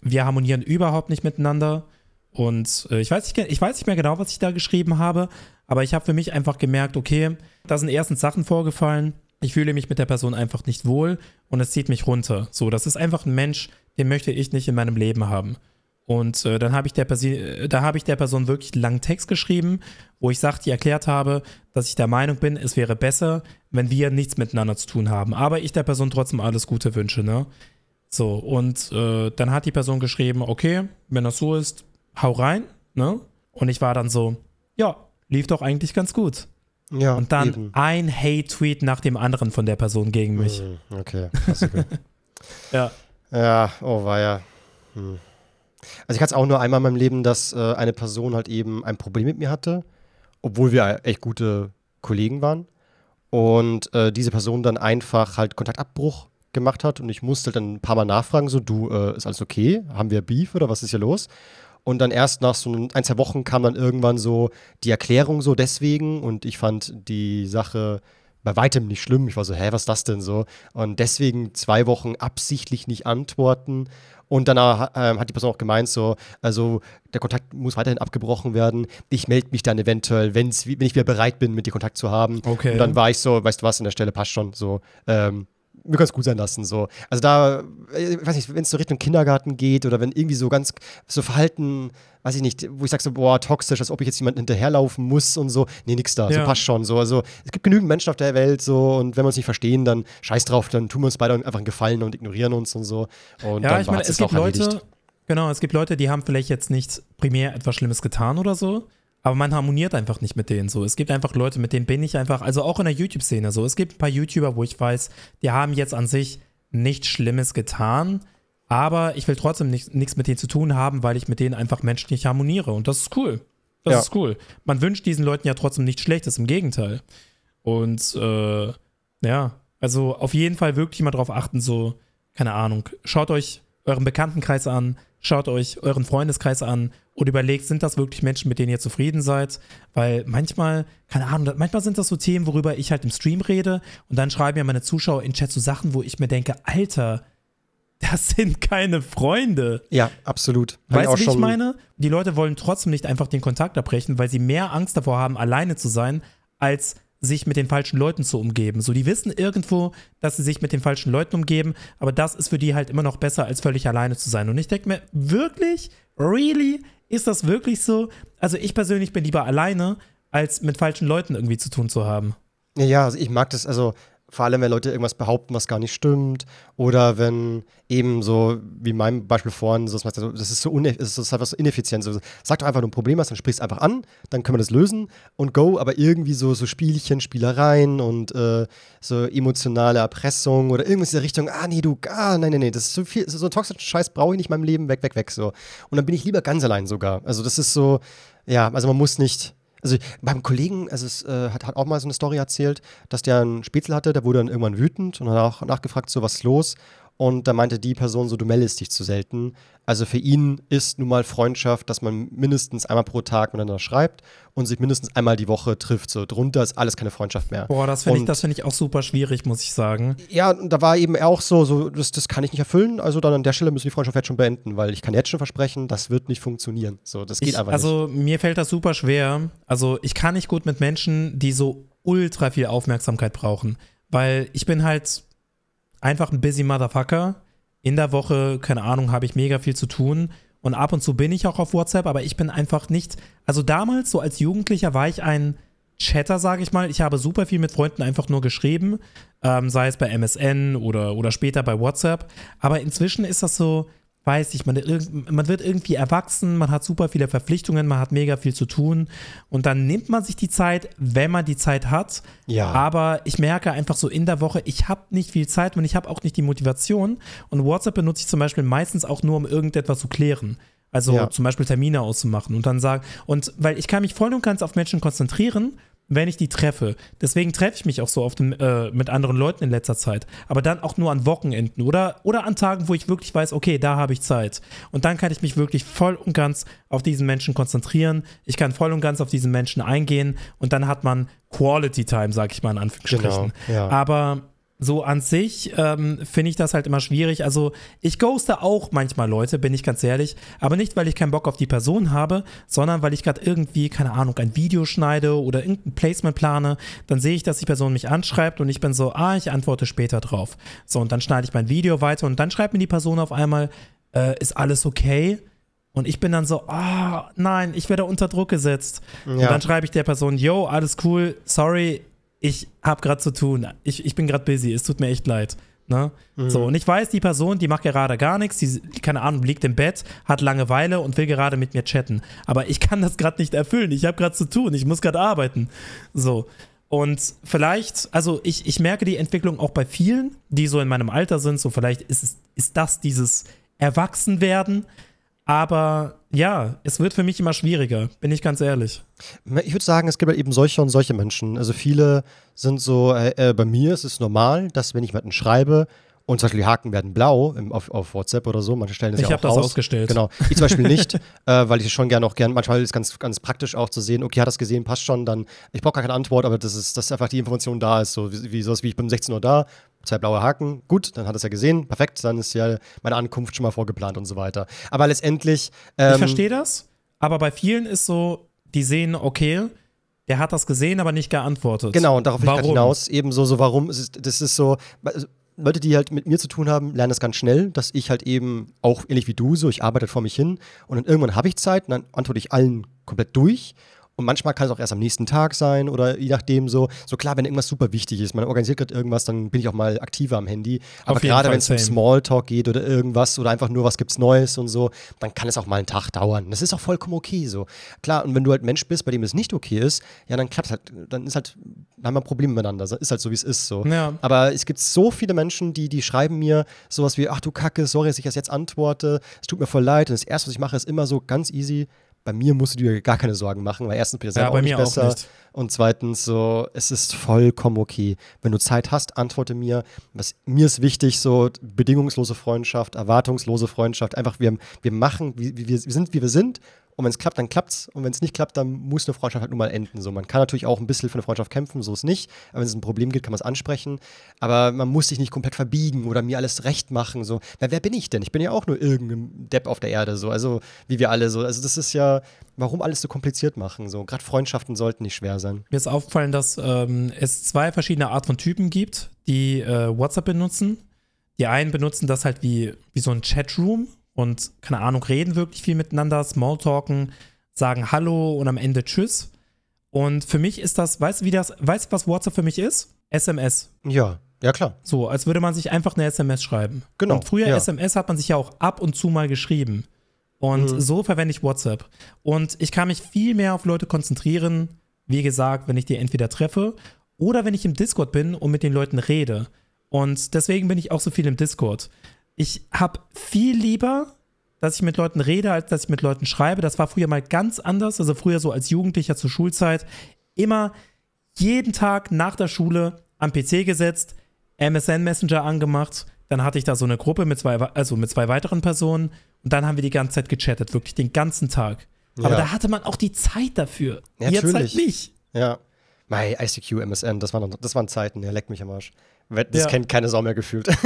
wir harmonieren überhaupt nicht miteinander. Und äh, ich, weiß nicht, ich weiß nicht mehr genau, was ich da geschrieben habe, aber ich habe für mich einfach gemerkt, okay, da sind erstens Sachen vorgefallen, ich fühle mich mit der Person einfach nicht wohl und es zieht mich runter. So, das ist einfach ein Mensch, den möchte ich nicht in meinem Leben haben. Und äh, dann habe ich der Person, äh, da habe ich der Person wirklich einen langen Text geschrieben, wo ich sagte, erklärt habe, dass ich der Meinung bin, es wäre besser, wenn wir nichts miteinander zu tun haben. Aber ich der Person trotzdem alles Gute wünsche, ne? So, und äh, dann hat die Person geschrieben, okay, wenn das so ist, hau rein, ne? Und ich war dann so, ja, lief doch eigentlich ganz gut. Ja, Und dann eben. ein Hate-Tweet nach dem anderen von der Person gegen mich. Mhm, Okay, Klassiker. *laughs* Ja. Ja, oh war ja. Hm. Also ich hatte es auch nur einmal in meinem Leben, dass äh, eine Person halt eben ein Problem mit mir hatte, obwohl wir echt gute Kollegen waren. Und äh, diese Person dann einfach halt Kontaktabbruch gemacht hat und ich musste dann ein paar Mal nachfragen, so du, äh, ist alles okay? Haben wir Beef oder was ist hier los? Und dann erst nach so ein, zwei Wochen kam dann irgendwann so die Erklärung so deswegen und ich fand die Sache bei weitem nicht schlimm. Ich war so, hä, was ist das denn so? Und deswegen zwei Wochen absichtlich nicht antworten. Und danach ähm, hat die Person auch gemeint, so, also der Kontakt muss weiterhin abgebrochen werden. Ich melde mich dann eventuell, wenn's, wenn ich wieder bereit bin, mit dir Kontakt zu haben. Okay. Und dann war ich so, weißt du was, an der Stelle passt schon. So, ähm, wir können es gut sein lassen. So. Also da, äh, ich weiß nicht, wenn es so Richtung Kindergarten geht oder wenn irgendwie so ganz so Verhalten, weiß ich nicht, wo ich sage so, boah, toxisch, als ob ich jetzt jemanden hinterherlaufen muss und so. Nee, nix da. Ja. So passt schon. So. Also es gibt genügend Menschen auf der Welt so und wenn wir uns nicht verstehen, dann scheiß drauf, dann tun wir uns beide einfach einen Gefallen und ignorieren uns und so. Und Ja, dann ich meine, es jetzt gibt auch erledigt. Leute, genau, es gibt Leute, die haben vielleicht jetzt nicht primär etwas Schlimmes getan oder so, aber man harmoniert einfach nicht mit denen so. Es gibt einfach Leute, mit denen bin ich einfach, also auch in der YouTube-Szene so. Es gibt ein paar YouTuber, wo ich weiß, die haben jetzt an sich nichts Schlimmes getan, aber ich will trotzdem nicht- nichts mit denen zu tun haben, weil ich mit denen einfach menschlich harmoniere und das ist cool. Das Ja. ist cool. Man wünscht diesen Leuten ja trotzdem nichts Schlechtes, im Gegenteil. Und äh, ja, also auf jeden Fall wirklich mal drauf achten, so, keine Ahnung, schaut euch euren Bekanntenkreis an, schaut euch euren Freundeskreis an und überlegt, sind das wirklich Menschen, mit denen ihr zufrieden seid? Weil manchmal, keine Ahnung, manchmal sind das so Themen, worüber ich halt im Stream rede und dann schreiben mir meine Zuschauer in Chat so Sachen, wo ich mir denke, Alter, das sind keine Freunde. Ja, absolut. Weißt du, wie ich meine? Die Leute wollen trotzdem nicht einfach den Kontakt abbrechen, weil sie mehr Angst davor haben, alleine zu sein, als sich mit den falschen Leuten zu umgeben. So, die wissen irgendwo, dass sie sich mit den falschen Leuten umgeben, aber das ist für die halt immer noch besser, als völlig alleine zu sein. Und ich denke mir, wirklich, really, ist das wirklich so? Also ich persönlich bin lieber alleine, als mit falschen Leuten irgendwie zu tun zu haben. Ja, also ich mag das, also vor allem, wenn Leute irgendwas behaupten, was gar nicht stimmt. Oder wenn eben so, wie in meinem Beispiel vorhin, so, das ist so, das ist einfach so ineffizient. So, sag doch einfach, du ein Problem hast, dann sprichst du einfach an, dann können wir das lösen und go. Aber irgendwie so, so Spielchen, Spielereien und äh, so emotionale Erpressung oder irgendwas in der Richtung, ah, nee, du, ah, nein, nein, nein, das ist so viel, so toxischen Scheiß brauche ich nicht in meinem Leben, weg, weg, weg, so. Und dann bin ich lieber ganz allein sogar. Also, das ist so, ja, also man muss nicht also beim Kollegen, also es äh, hat, hat auch mal so eine Story erzählt, dass der einen Spätzle hatte, der wurde dann irgendwann wütend und hat auch nachgefragt, so was ist los. Und da meinte die Person so, du meldest dich zu selten. Also für ihn ist nun mal Freundschaft, dass man mindestens einmal pro Tag miteinander schreibt und sich mindestens einmal die Woche trifft. So drunter ist alles keine Freundschaft mehr. Boah, das finde ich, find ich auch super schwierig, muss ich sagen. Ja, da war eben auch so, so das, das kann ich nicht erfüllen. Also dann an der Stelle müssen wir die Freundschaft jetzt schon beenden, weil ich kann jetzt schon versprechen, das wird nicht funktionieren. So, das geht ich, einfach also, nicht. Also mir fällt das super schwer. Also ich kann nicht gut mit Menschen, die so ultra viel Aufmerksamkeit brauchen. Weil ich bin halt einfach ein busy Motherfucker. In der Woche, keine Ahnung, habe ich mega viel zu tun. Und ab und zu bin ich auch auf WhatsApp, aber ich bin einfach nicht. Also damals, so als Jugendlicher, war ich ein Chatter, sage ich mal. Ich habe super viel mit Freunden einfach nur geschrieben, ähm, sei es bei MSN oder, oder später bei WhatsApp. Aber inzwischen ist das so, weiß ich, man, man wird irgendwie erwachsen, man hat super viele Verpflichtungen, man hat mega viel zu tun und dann nimmt man sich die Zeit, wenn man die Zeit hat. Ja. Aber ich merke einfach so in der Woche, ich habe nicht viel Zeit und ich habe auch nicht die Motivation. Und WhatsApp benutze ich zum Beispiel meistens auch nur, um irgendetwas zu klären. Also ja. zum Beispiel Termine auszumachen und dann sagen, und weil ich kann mich voll und ganz auf Menschen konzentrieren wenn ich die treffe. Deswegen treffe ich mich auch so oft äh, mit anderen Leuten in letzter Zeit. Aber dann auch nur an Wochenenden oder, oder an Tagen, wo ich wirklich weiß, okay, da habe ich Zeit. Und dann kann ich mich wirklich voll und ganz auf diesen Menschen konzentrieren. Ich kann voll und ganz auf diesen Menschen eingehen und dann hat man Quality Time, sag ich mal in Anführungsstrichen. Genau, ja. Aber so an sich ähm, finde ich das halt immer schwierig. Also ich ghoste auch manchmal Leute, bin ich ganz ehrlich. Aber nicht, weil ich keinen Bock auf die Person habe, sondern weil ich gerade irgendwie, keine Ahnung, ein Video schneide oder irgendein Placement plane. Dann sehe ich, dass die Person mich anschreibt und ich bin so, ah, ich antworte später drauf. So, und dann schneide ich mein Video weiter und dann schreibt mir die Person auf einmal, äh, ist alles okay? Und ich bin dann so, ah, oh, nein, ich werde unter Druck gesetzt. Ja. Und dann schreibe ich der Person, yo, alles cool, sorry, ich habe gerade zu tun, ich, ich bin gerade busy, es tut mir echt leid. Ne? Mhm. So, und ich weiß, die Person, die macht gerade gar nichts, die, keine Ahnung, liegt im Bett, hat Langeweile und will gerade mit mir chatten. Aber ich kann das gerade nicht erfüllen, ich habe gerade zu tun, ich muss gerade arbeiten. So. Und vielleicht, also ich, ich merke die Entwicklung auch bei vielen, die so in meinem Alter sind, so vielleicht ist, es, ist das dieses Erwachsenwerden, aber ja, es wird für mich immer schwieriger, bin ich ganz ehrlich. Ich würde sagen, es gibt halt eben solche und solche Menschen. Also viele sind so, äh, äh, bei mir ist es normal, dass wenn ich jemanden schreibe, und zum Beispiel die Haken werden blau im, auf, auf WhatsApp oder so. Manche stellen das ich ja auch Ich habe das ausgestellt. Genau. Ich zum Beispiel *laughs* nicht, äh, weil ich es schon gerne auch gerne, manchmal ist es ganz, ganz praktisch auch zu sehen, okay, hat das gesehen, passt schon, dann, ich brauche gar keine Antwort, aber das ist, dass einfach die Information da ist. So wie, wie sowas wie ich bin um 16 Uhr da, zwei blaue Haken, gut, dann hat es ja gesehen, perfekt, dann ist ja meine Ankunft schon mal vorgeplant und so weiter. Aber letztendlich. Ähm, ich verstehe das, aber bei vielen ist so, die sehen, okay, der hat das gesehen, aber nicht geantwortet. Genau, und darauf will ich hinaus. Ebenso, so, warum, ist, das ist so, Leute, die halt mit mir zu tun haben, lernen das ganz schnell, dass ich halt eben auch ähnlich wie du so, ich arbeite vor mich hin und dann irgendwann habe ich Zeit und dann antworte ich allen komplett durch und manchmal kann es auch erst am nächsten Tag sein oder je nachdem so. So klar, wenn irgendwas super wichtig ist, man organisiert gerade irgendwas, dann bin ich auch mal aktiver am Handy. Aber gerade wenn es um Smalltalk geht oder irgendwas oder einfach nur was gibt's Neues und so, dann kann es auch mal einen Tag dauern. Das ist auch vollkommen okay so. Klar, und wenn du halt Mensch bist, bei dem es nicht okay ist, ja, dann klappt halt, dann ist halt, haben wir Probleme miteinander. Ist halt so, wie es ist so. Ja. Aber es gibt so viele Menschen, die, die schreiben mir sowas wie, ach du Kacke, sorry, dass ich das jetzt antworte, es tut mir voll leid. Und das erste, was ich mache, ist immer so ganz easy, bei mir musst du dir gar keine Sorgen machen, weil erstens bin ich selber ja, auch nicht besser. Auch nicht. Und zweitens, so, es ist vollkommen okay. Wenn du Zeit hast, antworte mir. Was, mir ist wichtig, so bedingungslose Freundschaft, erwartungslose Freundschaft. Einfach, wir, wir machen, wir, wir sind, wie wir sind. Und wenn es klappt, dann klappt's. Und wenn es nicht klappt, dann muss eine Freundschaft halt nun mal enden. So, man kann natürlich auch ein bisschen für eine Freundschaft kämpfen, so ist nicht. Aber wenn es ein Problem gibt, kann man es ansprechen. Aber man muss sich nicht komplett verbiegen oder mir alles recht machen. So, weil wer bin ich denn? Ich bin ja auch nur irgendein Depp auf der Erde. So, also wie wir alle so. Also das ist ja, warum alles so kompliziert machen? So, gerade Freundschaften sollten nicht schwer sein. Mir ist aufgefallen, dass ähm, es zwei verschiedene Art von Typen gibt, die äh, WhatsApp benutzen. Die einen benutzen das halt wie, wie so ein Chatroom und, keine Ahnung, reden wirklich viel miteinander, Smalltalken, sagen Hallo und am Ende Tschüss. Und für mich ist das, weißt du, wie das, weißt du, was WhatsApp für mich ist? SMS. Ja, ja klar. So, als würde man sich einfach eine SMS schreiben. Genau, Und früher ja. SMS hat man sich ja auch ab und zu mal geschrieben. Und Mhm. so verwende ich WhatsApp. Und ich kann mich viel mehr auf Leute konzentrieren, wie gesagt, wenn ich die entweder treffe oder wenn ich im Discord bin und mit den Leuten rede. Und deswegen bin ich auch so viel im Discord. Ich habe viel lieber, dass ich mit Leuten rede, als dass ich mit Leuten schreibe. Das war früher mal ganz anders. Also früher so als Jugendlicher zur Schulzeit immer jeden Tag nach der Schule am PC gesetzt, MSN Messenger angemacht, dann hatte ich da so eine Gruppe mit zwei, also mit zwei weiteren Personen und dann haben wir die ganze Zeit gechattet, wirklich den ganzen Tag. Aber Ja. da hatte man auch die Zeit dafür. Ja, Jetzt halt natürlich. nicht. Ja. Mein ICQ, MSN, das waren, das waren Zeiten, der leckt mich am Arsch. Das Ja. kennt keine Sau mehr gefühlt. *laughs*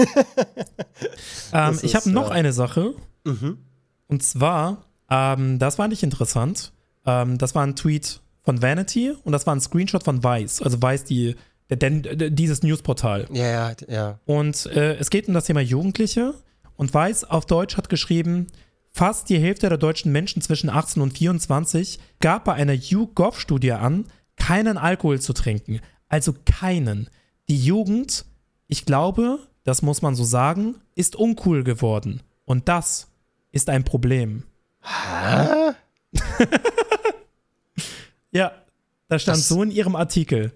Ähm, ich habe noch ja. eine Sache. mhm. Und zwar, ähm, das war nicht interessant. Ähm, das war ein Tweet von Vanity und das war ein Screenshot von Vice. Also Vice, die, der, der, dieses Newsportal. Ja, ja, ja. Und äh, es geht um das Thema Jugendliche. Und Weiß auf Deutsch hat geschrieben, fast die Hälfte der deutschen Menschen zwischen 18 und 24 gab bei einer YouGov-Studie an, keinen Alkohol zu trinken. Also keinen. Die Jugend, ich glaube, das muss man so sagen, ist uncool geworden. Und das ist ein Problem. Hä? *laughs* Ja, da stand Das- so in ihrem Artikel.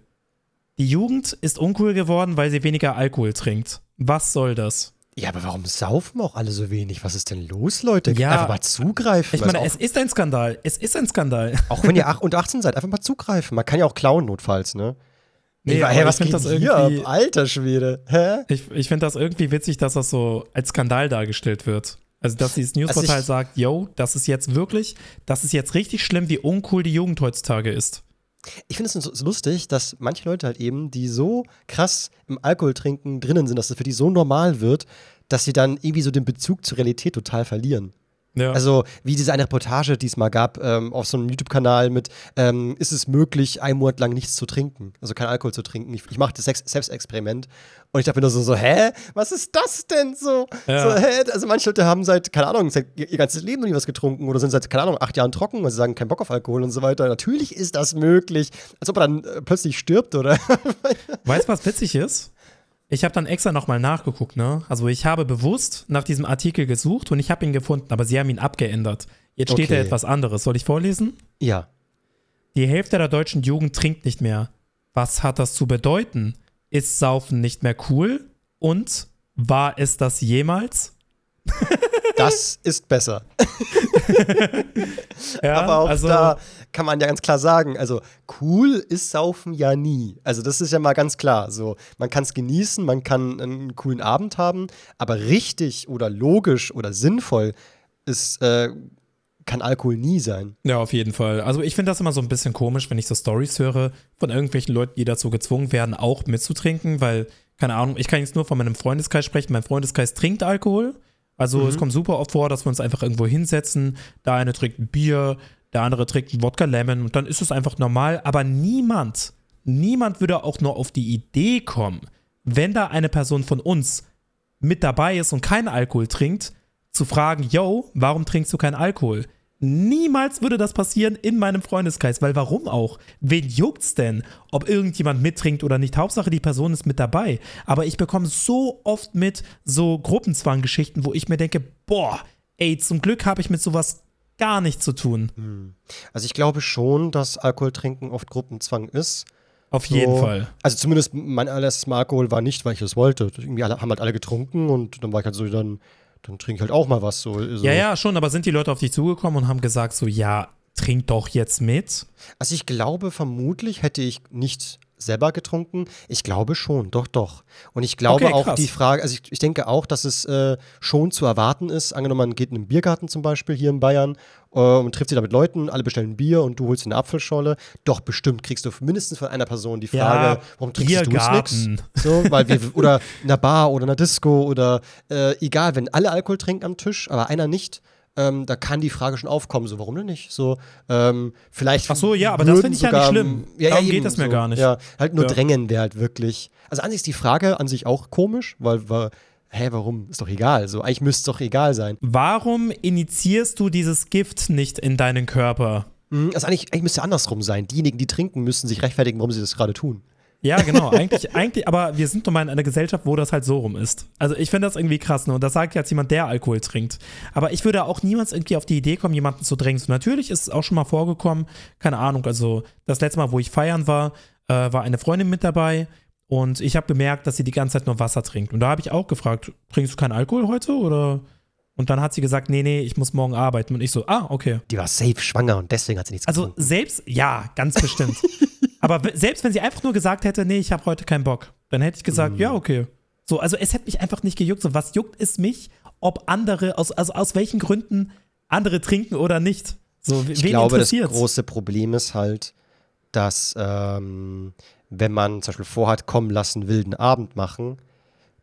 Die Jugend ist uncool geworden, weil sie weniger Alkohol trinkt. Was soll das? Ja, aber warum saufen auch alle so wenig? Was ist denn los, Leute? Ja, einfach mal zugreifen. Ich meine, es ist ein Skandal. Es ist ein Skandal. auch, wenn ihr ach- unter 18 seid, einfach mal zugreifen. Man kann ja auch klauen, notfalls, ne? Nee, hey, ich was geht das irgendwie- ab? Alter Schwede. Hä? Ich, ich finde das irgendwie witzig, dass das so als Skandal dargestellt wird. Also, dass dieses Newsportal Also ich- sagt, yo, das ist jetzt wirklich, das ist jetzt richtig schlimm, wie uncool die Jugend heutzutage ist. Ich finde es so, lustig, dass manche Leute halt eben, die so krass im Alkoholtrinken drinnen sind, dass es für die so normal wird, dass sie dann irgendwie so den Bezug zur Realität total verlieren. Ja. Also, wie diese eine Reportage, die es mal gab, ähm, auf so einem YouTube-Kanal mit, ähm, ist es möglich, einen Monat lang nichts zu trinken? Also kein Alkohol zu trinken. Ich, ich mache das Selbstexperiment. Und ich dachte mir nur so, so, hä? Was ist das denn so? Ja. so hä? Also manche Leute haben seit, keine Ahnung, seit ihr, ihr ganzes Leben noch nie was getrunken oder sind seit, keine Ahnung, acht Jahren trocken, weil sie sagen, kein Bock auf Alkohol und so weiter. Natürlich ist das möglich. Als ob man dann äh, plötzlich stirbt, oder? Weißt du, was witzig ist? Ich habe dann extra nochmal nachgeguckt, ne? Also ich habe bewusst nach diesem Artikel gesucht und ich habe ihn gefunden, aber sie haben ihn abgeändert. Jetzt steht da Okay. etwas anderes. Soll ich vorlesen? ja. Die Hälfte der deutschen Jugend trinkt nicht mehr. Was hat das zu bedeuten? Ist Saufen nicht mehr cool? Und war es das jemals? Das ist besser. *laughs* *laughs* Ja, Aber auch also, da kann man ja ganz klar sagen, also cool ist Saufen ja nie. Also das ist ja mal ganz klar. So, man kann es genießen, man kann einen coolen Abend haben, aber richtig oder logisch oder sinnvoll ist, äh, kann Alkohol nie sein. Ja, auf jeden Fall. Also ich finde das immer so ein bisschen komisch, wenn ich so Stories höre von irgendwelchen Leuten, die dazu gezwungen werden, auch mitzutrinken, weil, keine Ahnung, ich kann jetzt nur von meinem Freundeskreis sprechen. Mein Freundeskreis trinkt Alkohol. Also es kommt super oft vor, dass wir uns einfach irgendwo hinsetzen. Der eine trinkt ein Bier, der andere trinkt ein Wodka Lemon und dann ist es einfach normal. Aber niemand, niemand würde auch nur auf die Idee kommen, wenn da eine Person von uns mit dabei ist und keinen Alkohol trinkt, zu fragen, yo, warum trinkst du keinen Alkohol? Niemals würde das passieren in meinem Freundeskreis, weil warum auch? Wen juckt's denn, ob irgendjemand mittrinkt oder nicht? Hauptsache, die Person ist mit dabei. Aber ich bekomme so oft mit so Gruppenzwanggeschichten, wo ich mir denke, boah, ey, zum Glück habe ich mit sowas gar nichts zu tun. Also ich glaube schon, dass Alkoholtrinken oft Gruppenzwang ist. Auf jeden So. Fall. Also zumindest mein allererstes Mal Alkohol war nicht, weil ich es wollte. Irgendwie alle, haben halt alle getrunken und dann war ich halt so, dann, dann trinke ich halt auch mal was. So, so. Ja, ja, schon, aber sind die Leute auf dich zugekommen und haben gesagt, so, ja, trink doch jetzt mit? Also ich glaube, vermutlich hätte ich nicht selber getrunken? Ich glaube schon, doch, doch. Und ich glaube Okay, auch die Frage, also ich, ich denke auch, dass es äh, schon zu erwarten ist. Angenommen, man geht in einen Biergarten zum Beispiel hier in Bayern äh, und trifft sich da mit Leuten, alle bestellen Bier und du holst dir eine Apfelschorle. Doch, bestimmt kriegst du mindestens von einer Person die Frage, Ja, warum trinkst du nix? So, weil wir, *laughs* oder in einer Bar oder in einer Disco oder äh, egal, wenn alle Alkohol trinken am Tisch, aber einer nicht, ähm, da kann die Frage schon aufkommen, so warum denn nicht? So, ähm, vielleicht. Ach so, ja, aber das finde ich ja sogar, nicht schlimm. Ja, Darum ja, geht eben es mir so. gar nicht. Ja, halt nur Ja. drängen wäre halt wirklich. Also an sich ist die Frage an sich auch komisch, weil, weil hä, warum? Ist doch egal. So, eigentlich müsste es doch egal sein. Warum initiierst du dieses Gift nicht in deinen Körper? Mhm, Also eigentlich, eigentlich müsste es andersrum sein. Diejenigen, die trinken, müssen sich rechtfertigen, warum sie das gerade tun. Ja, genau. Eigentlich, *laughs* eigentlich, aber wir sind nun mal in einer Gesellschaft, wo das halt so rum ist. Also ich finde das irgendwie krass, ne? Und das sagt jetzt jemand, der Alkohol trinkt. Aber ich würde auch niemals irgendwie auf die Idee kommen, jemanden zu drängen. So, natürlich ist es auch schon mal vorgekommen, keine Ahnung, also das letzte Mal, wo ich feiern war, äh, war eine Freundin mit dabei und ich habe bemerkt, dass sie die ganze Zeit nur Wasser trinkt. Und da habe ich auch gefragt, trinkst du keinen Alkohol heute oder? Und dann hat sie gesagt, nee, nee, ich muss morgen arbeiten. Und ich so, ah, okay. Die war safe schwanger und deswegen hat sie nichts Also getrunken. selbst, ja, ganz bestimmt. *laughs* Aber selbst wenn sie einfach nur gesagt hätte, nee, ich habe heute keinen Bock, dann hätte ich gesagt, Mhm. ja, okay. So, also es hätte mich einfach nicht gejuckt. So, was juckt es mich, ob andere, aus, also aus welchen Gründen andere trinken oder nicht? So, Ich glaube, das große Problem ist halt, dass ähm, wenn man zum Beispiel vorhat, kommen lassen, wilden Abend machen,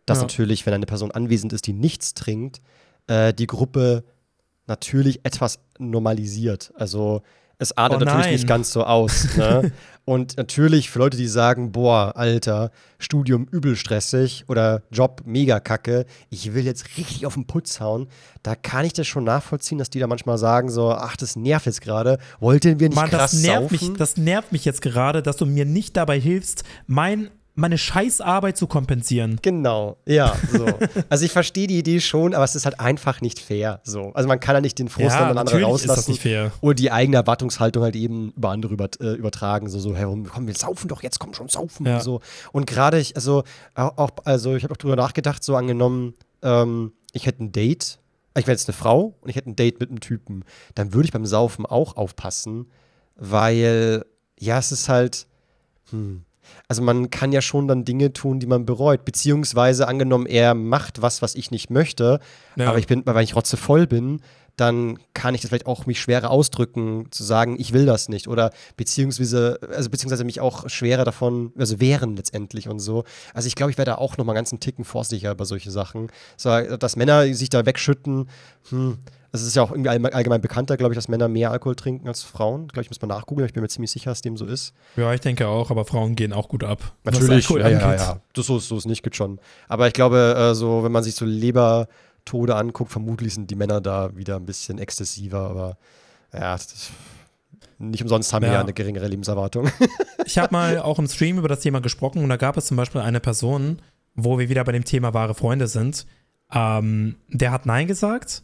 dass Ja. natürlich, wenn eine Person anwesend ist, die nichts trinkt, äh, die Gruppe natürlich etwas normalisiert. Also es artet Oh natürlich nicht ganz so aus. Ne? *laughs* Und natürlich für Leute, die sagen, boah, Alter, Studium übel stressig oder Job mega kacke, ich will jetzt richtig auf den Putz hauen, da kann ich das schon nachvollziehen, dass die da manchmal sagen so, ach, das nervt jetzt gerade, wollten wir nicht Mann, krass das nervt, saufen? mich, das nervt mich jetzt gerade, dass du mir nicht dabei hilfst, mein, meine Scheißarbeit zu kompensieren. Genau, ja, so. *laughs* Also ich verstehe die Idee schon, aber es ist halt einfach nicht fair. So. Also man kann ja nicht den Frust Ja, an andere natürlich ist das rauslassen nicht fair. oder die eigene Erwartungshaltung halt eben über andere über, äh, übertragen. So, so, hey, komm, wir saufen doch jetzt, komm schon, saufen. Ja. Und, so. und gerade ich, also auch, auch- also ich habe auch drüber nachgedacht, so angenommen, ähm, ich hätte ein Date, ich wäre jetzt eine Frau und ich hätte ein Date mit einem Typen, dann würde ich beim Saufen auch aufpassen, weil, ja, es ist halt, hm, also man kann ja schon dann Dinge tun, die man bereut. Beziehungsweise angenommen, er macht was, was ich nicht möchte, Ja. aber ich bin, weil ich rotzevoll bin, dann kann ich das vielleicht auch mich schwerer ausdrücken, zu sagen, ich will das nicht. Oder beziehungsweise, also beziehungsweise mich auch schwerer davon, also wehren letztendlich und so. Also ich glaube, ich wäre da auch noch mal ganz einen Ticken vorsichtiger bei solchen Sachen. So, dass Männer sich da wegschütten, hm, das ist ja auch irgendwie allgemein- bekannter, glaube ich, dass Männer mehr Alkohol trinken als Frauen. Glaube ich, muss man nachgoogeln, aber ich bin mir ziemlich sicher, dass dem so ist. Ja, ich denke auch, aber Frauen gehen auch gut ab. Natürlich, ja, ja, ja. Das so, ist- so ist nicht, geht schon. Aber ich glaube, äh, so, wenn man sich so Lebertode anguckt, vermutlich sind die Männer da wieder ein bisschen exzessiver, aber ja, das nicht umsonst haben wir Ja. ja eine geringere Lebenserwartung. Ich habe mal auch im Stream über das Thema gesprochen und da gab es zum Beispiel eine Person, wo wir wieder bei dem Thema wahre Freunde sind. Ähm, der hat Nein gesagt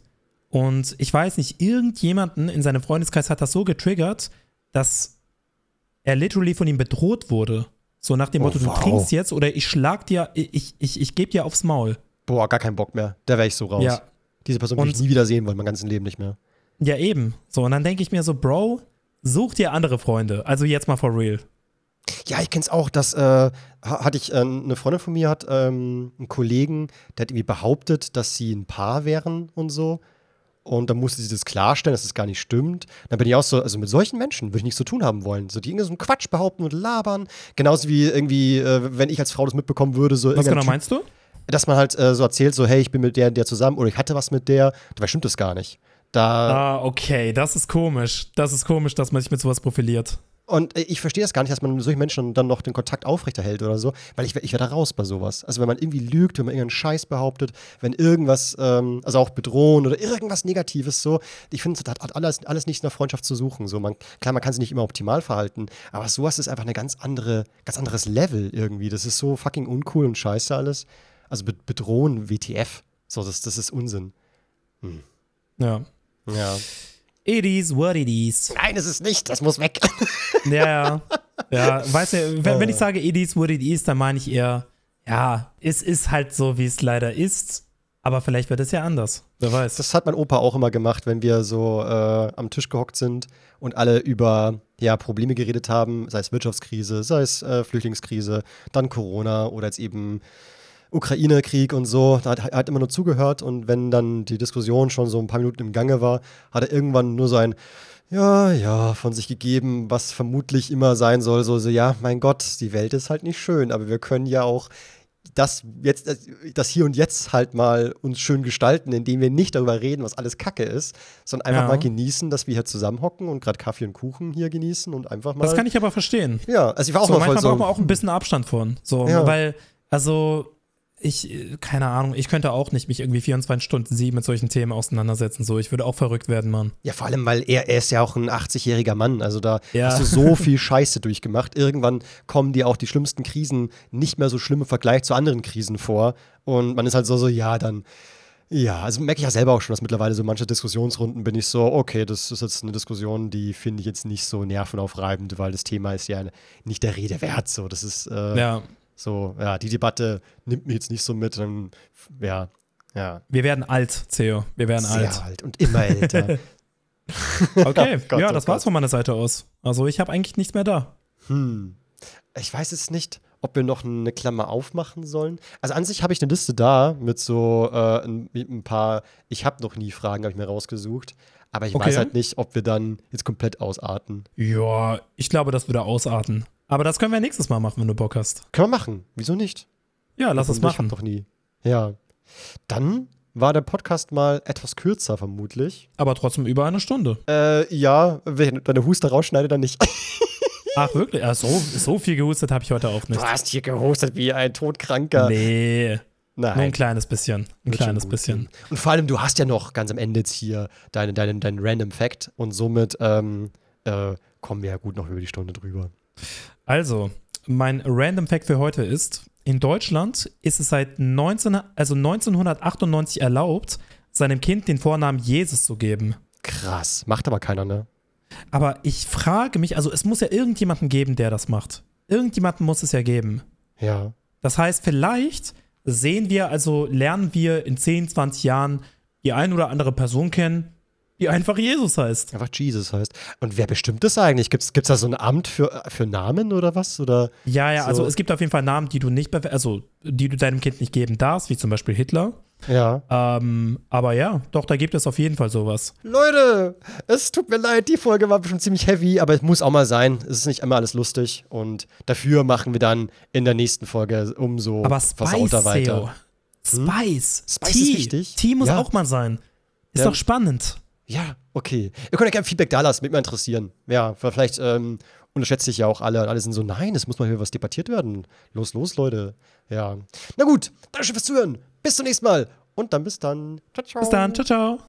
und ich weiß nicht, irgendjemanden in seinem Freundeskreis hat das so getriggert, dass er literally von ihm bedroht wurde. So nach dem Oh, Motto, wow. du trinkst jetzt oder ich schlag dir, ich, ich, ich gebe dir aufs Maul. Boah, gar keinen Bock mehr. Da wäre ich so raus. Ja. Diese Person will ich nie wieder sehen wollen, mein ganzes Leben nicht mehr. Ja, eben. So, und dann denke ich mir so, Bro, such dir andere Freunde. Also jetzt mal for real. Ja, ich kenn's auch, dass äh, ha- hatte ich äh, eine Freundin von mir hat ähm, einen Kollegen, der hat irgendwie behauptet, dass sie ein Paar wären und so. Und dann musste sie das klarstellen, dass das gar nicht stimmt. Dann bin ich auch so, also mit solchen Menschen würde ich nichts zu tun haben wollen. So, die irgendwie so einen Quatsch behaupten und labern. Genauso wie irgendwie, äh, wenn ich als Frau das mitbekommen würde, so Was genau Typ- meinst du? dass man halt äh, so erzählt, so, hey, ich bin mit der, der zusammen oder ich hatte was mit der, dabei stimmt das gar nicht. Da, Ah, okay, das ist komisch. Das ist komisch, dass man sich mit sowas profiliert. Und äh, ich verstehe das gar nicht, dass man mit solchen Menschen dann noch den Kontakt aufrechterhält oder so, weil ich, ich wäre da raus bei sowas. Also wenn man irgendwie lügt, wenn man irgendeinen Scheiß behauptet, wenn irgendwas, ähm, also auch bedrohen oder irgendwas Negatives so, ich finde, das hat alles, alles nichts in der Freundschaft zu suchen. So, man, klar, man kann sich nicht immer optimal verhalten, aber sowas ist einfach eine ganz andere, ganz anderes Level irgendwie. Das ist so fucking uncool und scheiße alles. Also be bedrohen, WTF. So, das, das ist Unsinn. Ja. Ja. It is what it is. Nein, es ist nicht, das muss weg. *laughs* Ja, ja. Ja, weißt du, wenn, wenn ich sage it is what it is, dann meine ich eher, ja, es ist halt so, wie es leider ist. Aber vielleicht wird es ja anders. Wer weiß. Das hat mein Opa auch immer gemacht, wenn wir so äh, am Tisch gehockt sind und alle über ja, Probleme geredet haben, sei es Wirtschaftskrise, sei es äh, Flüchtlingskrise, dann Corona oder jetzt eben Ukraine-Krieg und so. Da hat er hat immer nur zugehört und wenn dann die Diskussion schon so ein paar Minuten im Gange war, hat er irgendwann nur so ein ja, ja, von sich gegeben, was vermutlich immer sein soll. So, so, ja, mein Gott, die Welt ist halt nicht schön, aber wir können ja auch das jetzt, das hier und jetzt halt mal uns schön gestalten, indem wir nicht darüber reden, was alles Kacke ist, sondern einfach Ja. mal genießen, dass wir hier zusammenhocken und gerade Kaffee und Kuchen hier genießen und einfach mal. Das kann ich aber verstehen. ja, also ich war auch so, mal voll manchmal so. braucht man auch ein bisschen Abstand von. So, Ja. weil, also, ich, äh, keine Ahnung, ich könnte auch nicht mich irgendwie 24 Stunden sieben mit solchen Themen auseinandersetzen. So, ich würde auch verrückt werden, Mann. Ja, vor allem, weil er, er ist ja auch ein 80-jähriger Mann. Also da Ja. hast du so *laughs* viel Scheiße durchgemacht. Irgendwann kommen dir auch die schlimmsten Krisen nicht mehr so schlimm im Vergleich zu anderen Krisen vor. Und man ist halt so, so, ja, dann. Ja, also merke ich ja selber auch schon, dass mittlerweile so manche Diskussionsrunden bin ich so, okay, das ist jetzt eine Diskussion, die finde ich jetzt nicht so nervenaufreibend, weil das Thema ist ja nicht der Rede wert. So, das ist äh, Ja, so, ja, die Debatte nimmt mich jetzt nicht so mit. Dann, ja, ja, wir werden alt, Theo. Wir werden sehr alt. alt und immer älter. *laughs* Okay, *laughs* Gott, ja, oh das war's Gott. von meiner Seite aus. Also, ich habe eigentlich nichts mehr da. Hm. Ich weiß jetzt nicht, ob wir noch eine Klammer aufmachen sollen. Also an sich habe ich eine Liste da mit so äh, ein, mit ein paar Ich habe noch nie Fragen, habe ich mir rausgesucht. Aber ich Okay. weiß halt nicht, ob wir dann jetzt komplett ausarten. Ja, ich glaube, das würde ausarten. Aber das können wir nächstes Mal machen, wenn du Bock hast. Können wir machen. Wieso nicht? Ja, lass es Und Ich machen. noch nie. Ja. Dann war der Podcast mal etwas kürzer, vermutlich. Aber trotzdem über eine Stunde. Äh, ja, wenn deine Huste rausschneide, dann nicht. *laughs* Ach, wirklich? Ah, so, so viel gehustet habe ich heute auch nicht. Du hast hier gehustet wie ein Todkranker. Nee, Nein. nur ein kleines bisschen. Ein Wird kleines bisschen. Und vor allem, du hast ja noch ganz am Ende jetzt hier deinen deinen deinen Random Fact und somit ähm, äh, kommen wir ja gut noch über die Stunde drüber. Also, mein Random Fact für heute ist: In Deutschland ist es seit 19, also 1998 erlaubt, seinem Kind den Vornamen Jesus zu geben. Krass. Macht aber keiner, ne? Aber ich frage mich, also es muss ja irgendjemanden geben, der das macht. Irgendjemanden muss es ja geben. Ja. Das heißt, vielleicht sehen wir, also lernen wir in 10, 20 Jahren die ein oder andere Person kennen, die einfach Jesus heißt. Einfach Jesus heißt. Und wer bestimmt das eigentlich? Gibt es da so ein Amt für, für Namen oder was? Oder? Ja, ja, So. also es gibt auf jeden Fall Namen, die du nicht, also die du deinem Kind nicht geben darfst, wie zum Beispiel Hitler. Ja. Ähm, aber ja, doch, da gibt es auf jeden Fall sowas. Leute, es tut mir leid, die Folge war schon ziemlich heavy, aber es muss auch mal sein. Es ist nicht immer alles lustig. Und dafür machen wir dann in der nächsten Folge umso Aber Spice, versauter weiter. Theo. Spice. Spice Tee. ist wichtig. Tee muss Ja. auch mal sein. Ist Ja. doch spannend. Ja, okay. Ihr könnt ja gerne Feedback da lassen, mich interessieren. Ja, vielleicht ähm, unterschätze ich ja auch alle. Alle sind so, nein, es muss mal hier was debattiert werden. Los, los, Leute. Ja. Na gut, danke schön fürs Zuhören. Bis zum nächsten Mal. Und dann bis dann. Ciao, ciao. Bis dann. Ciao, ciao.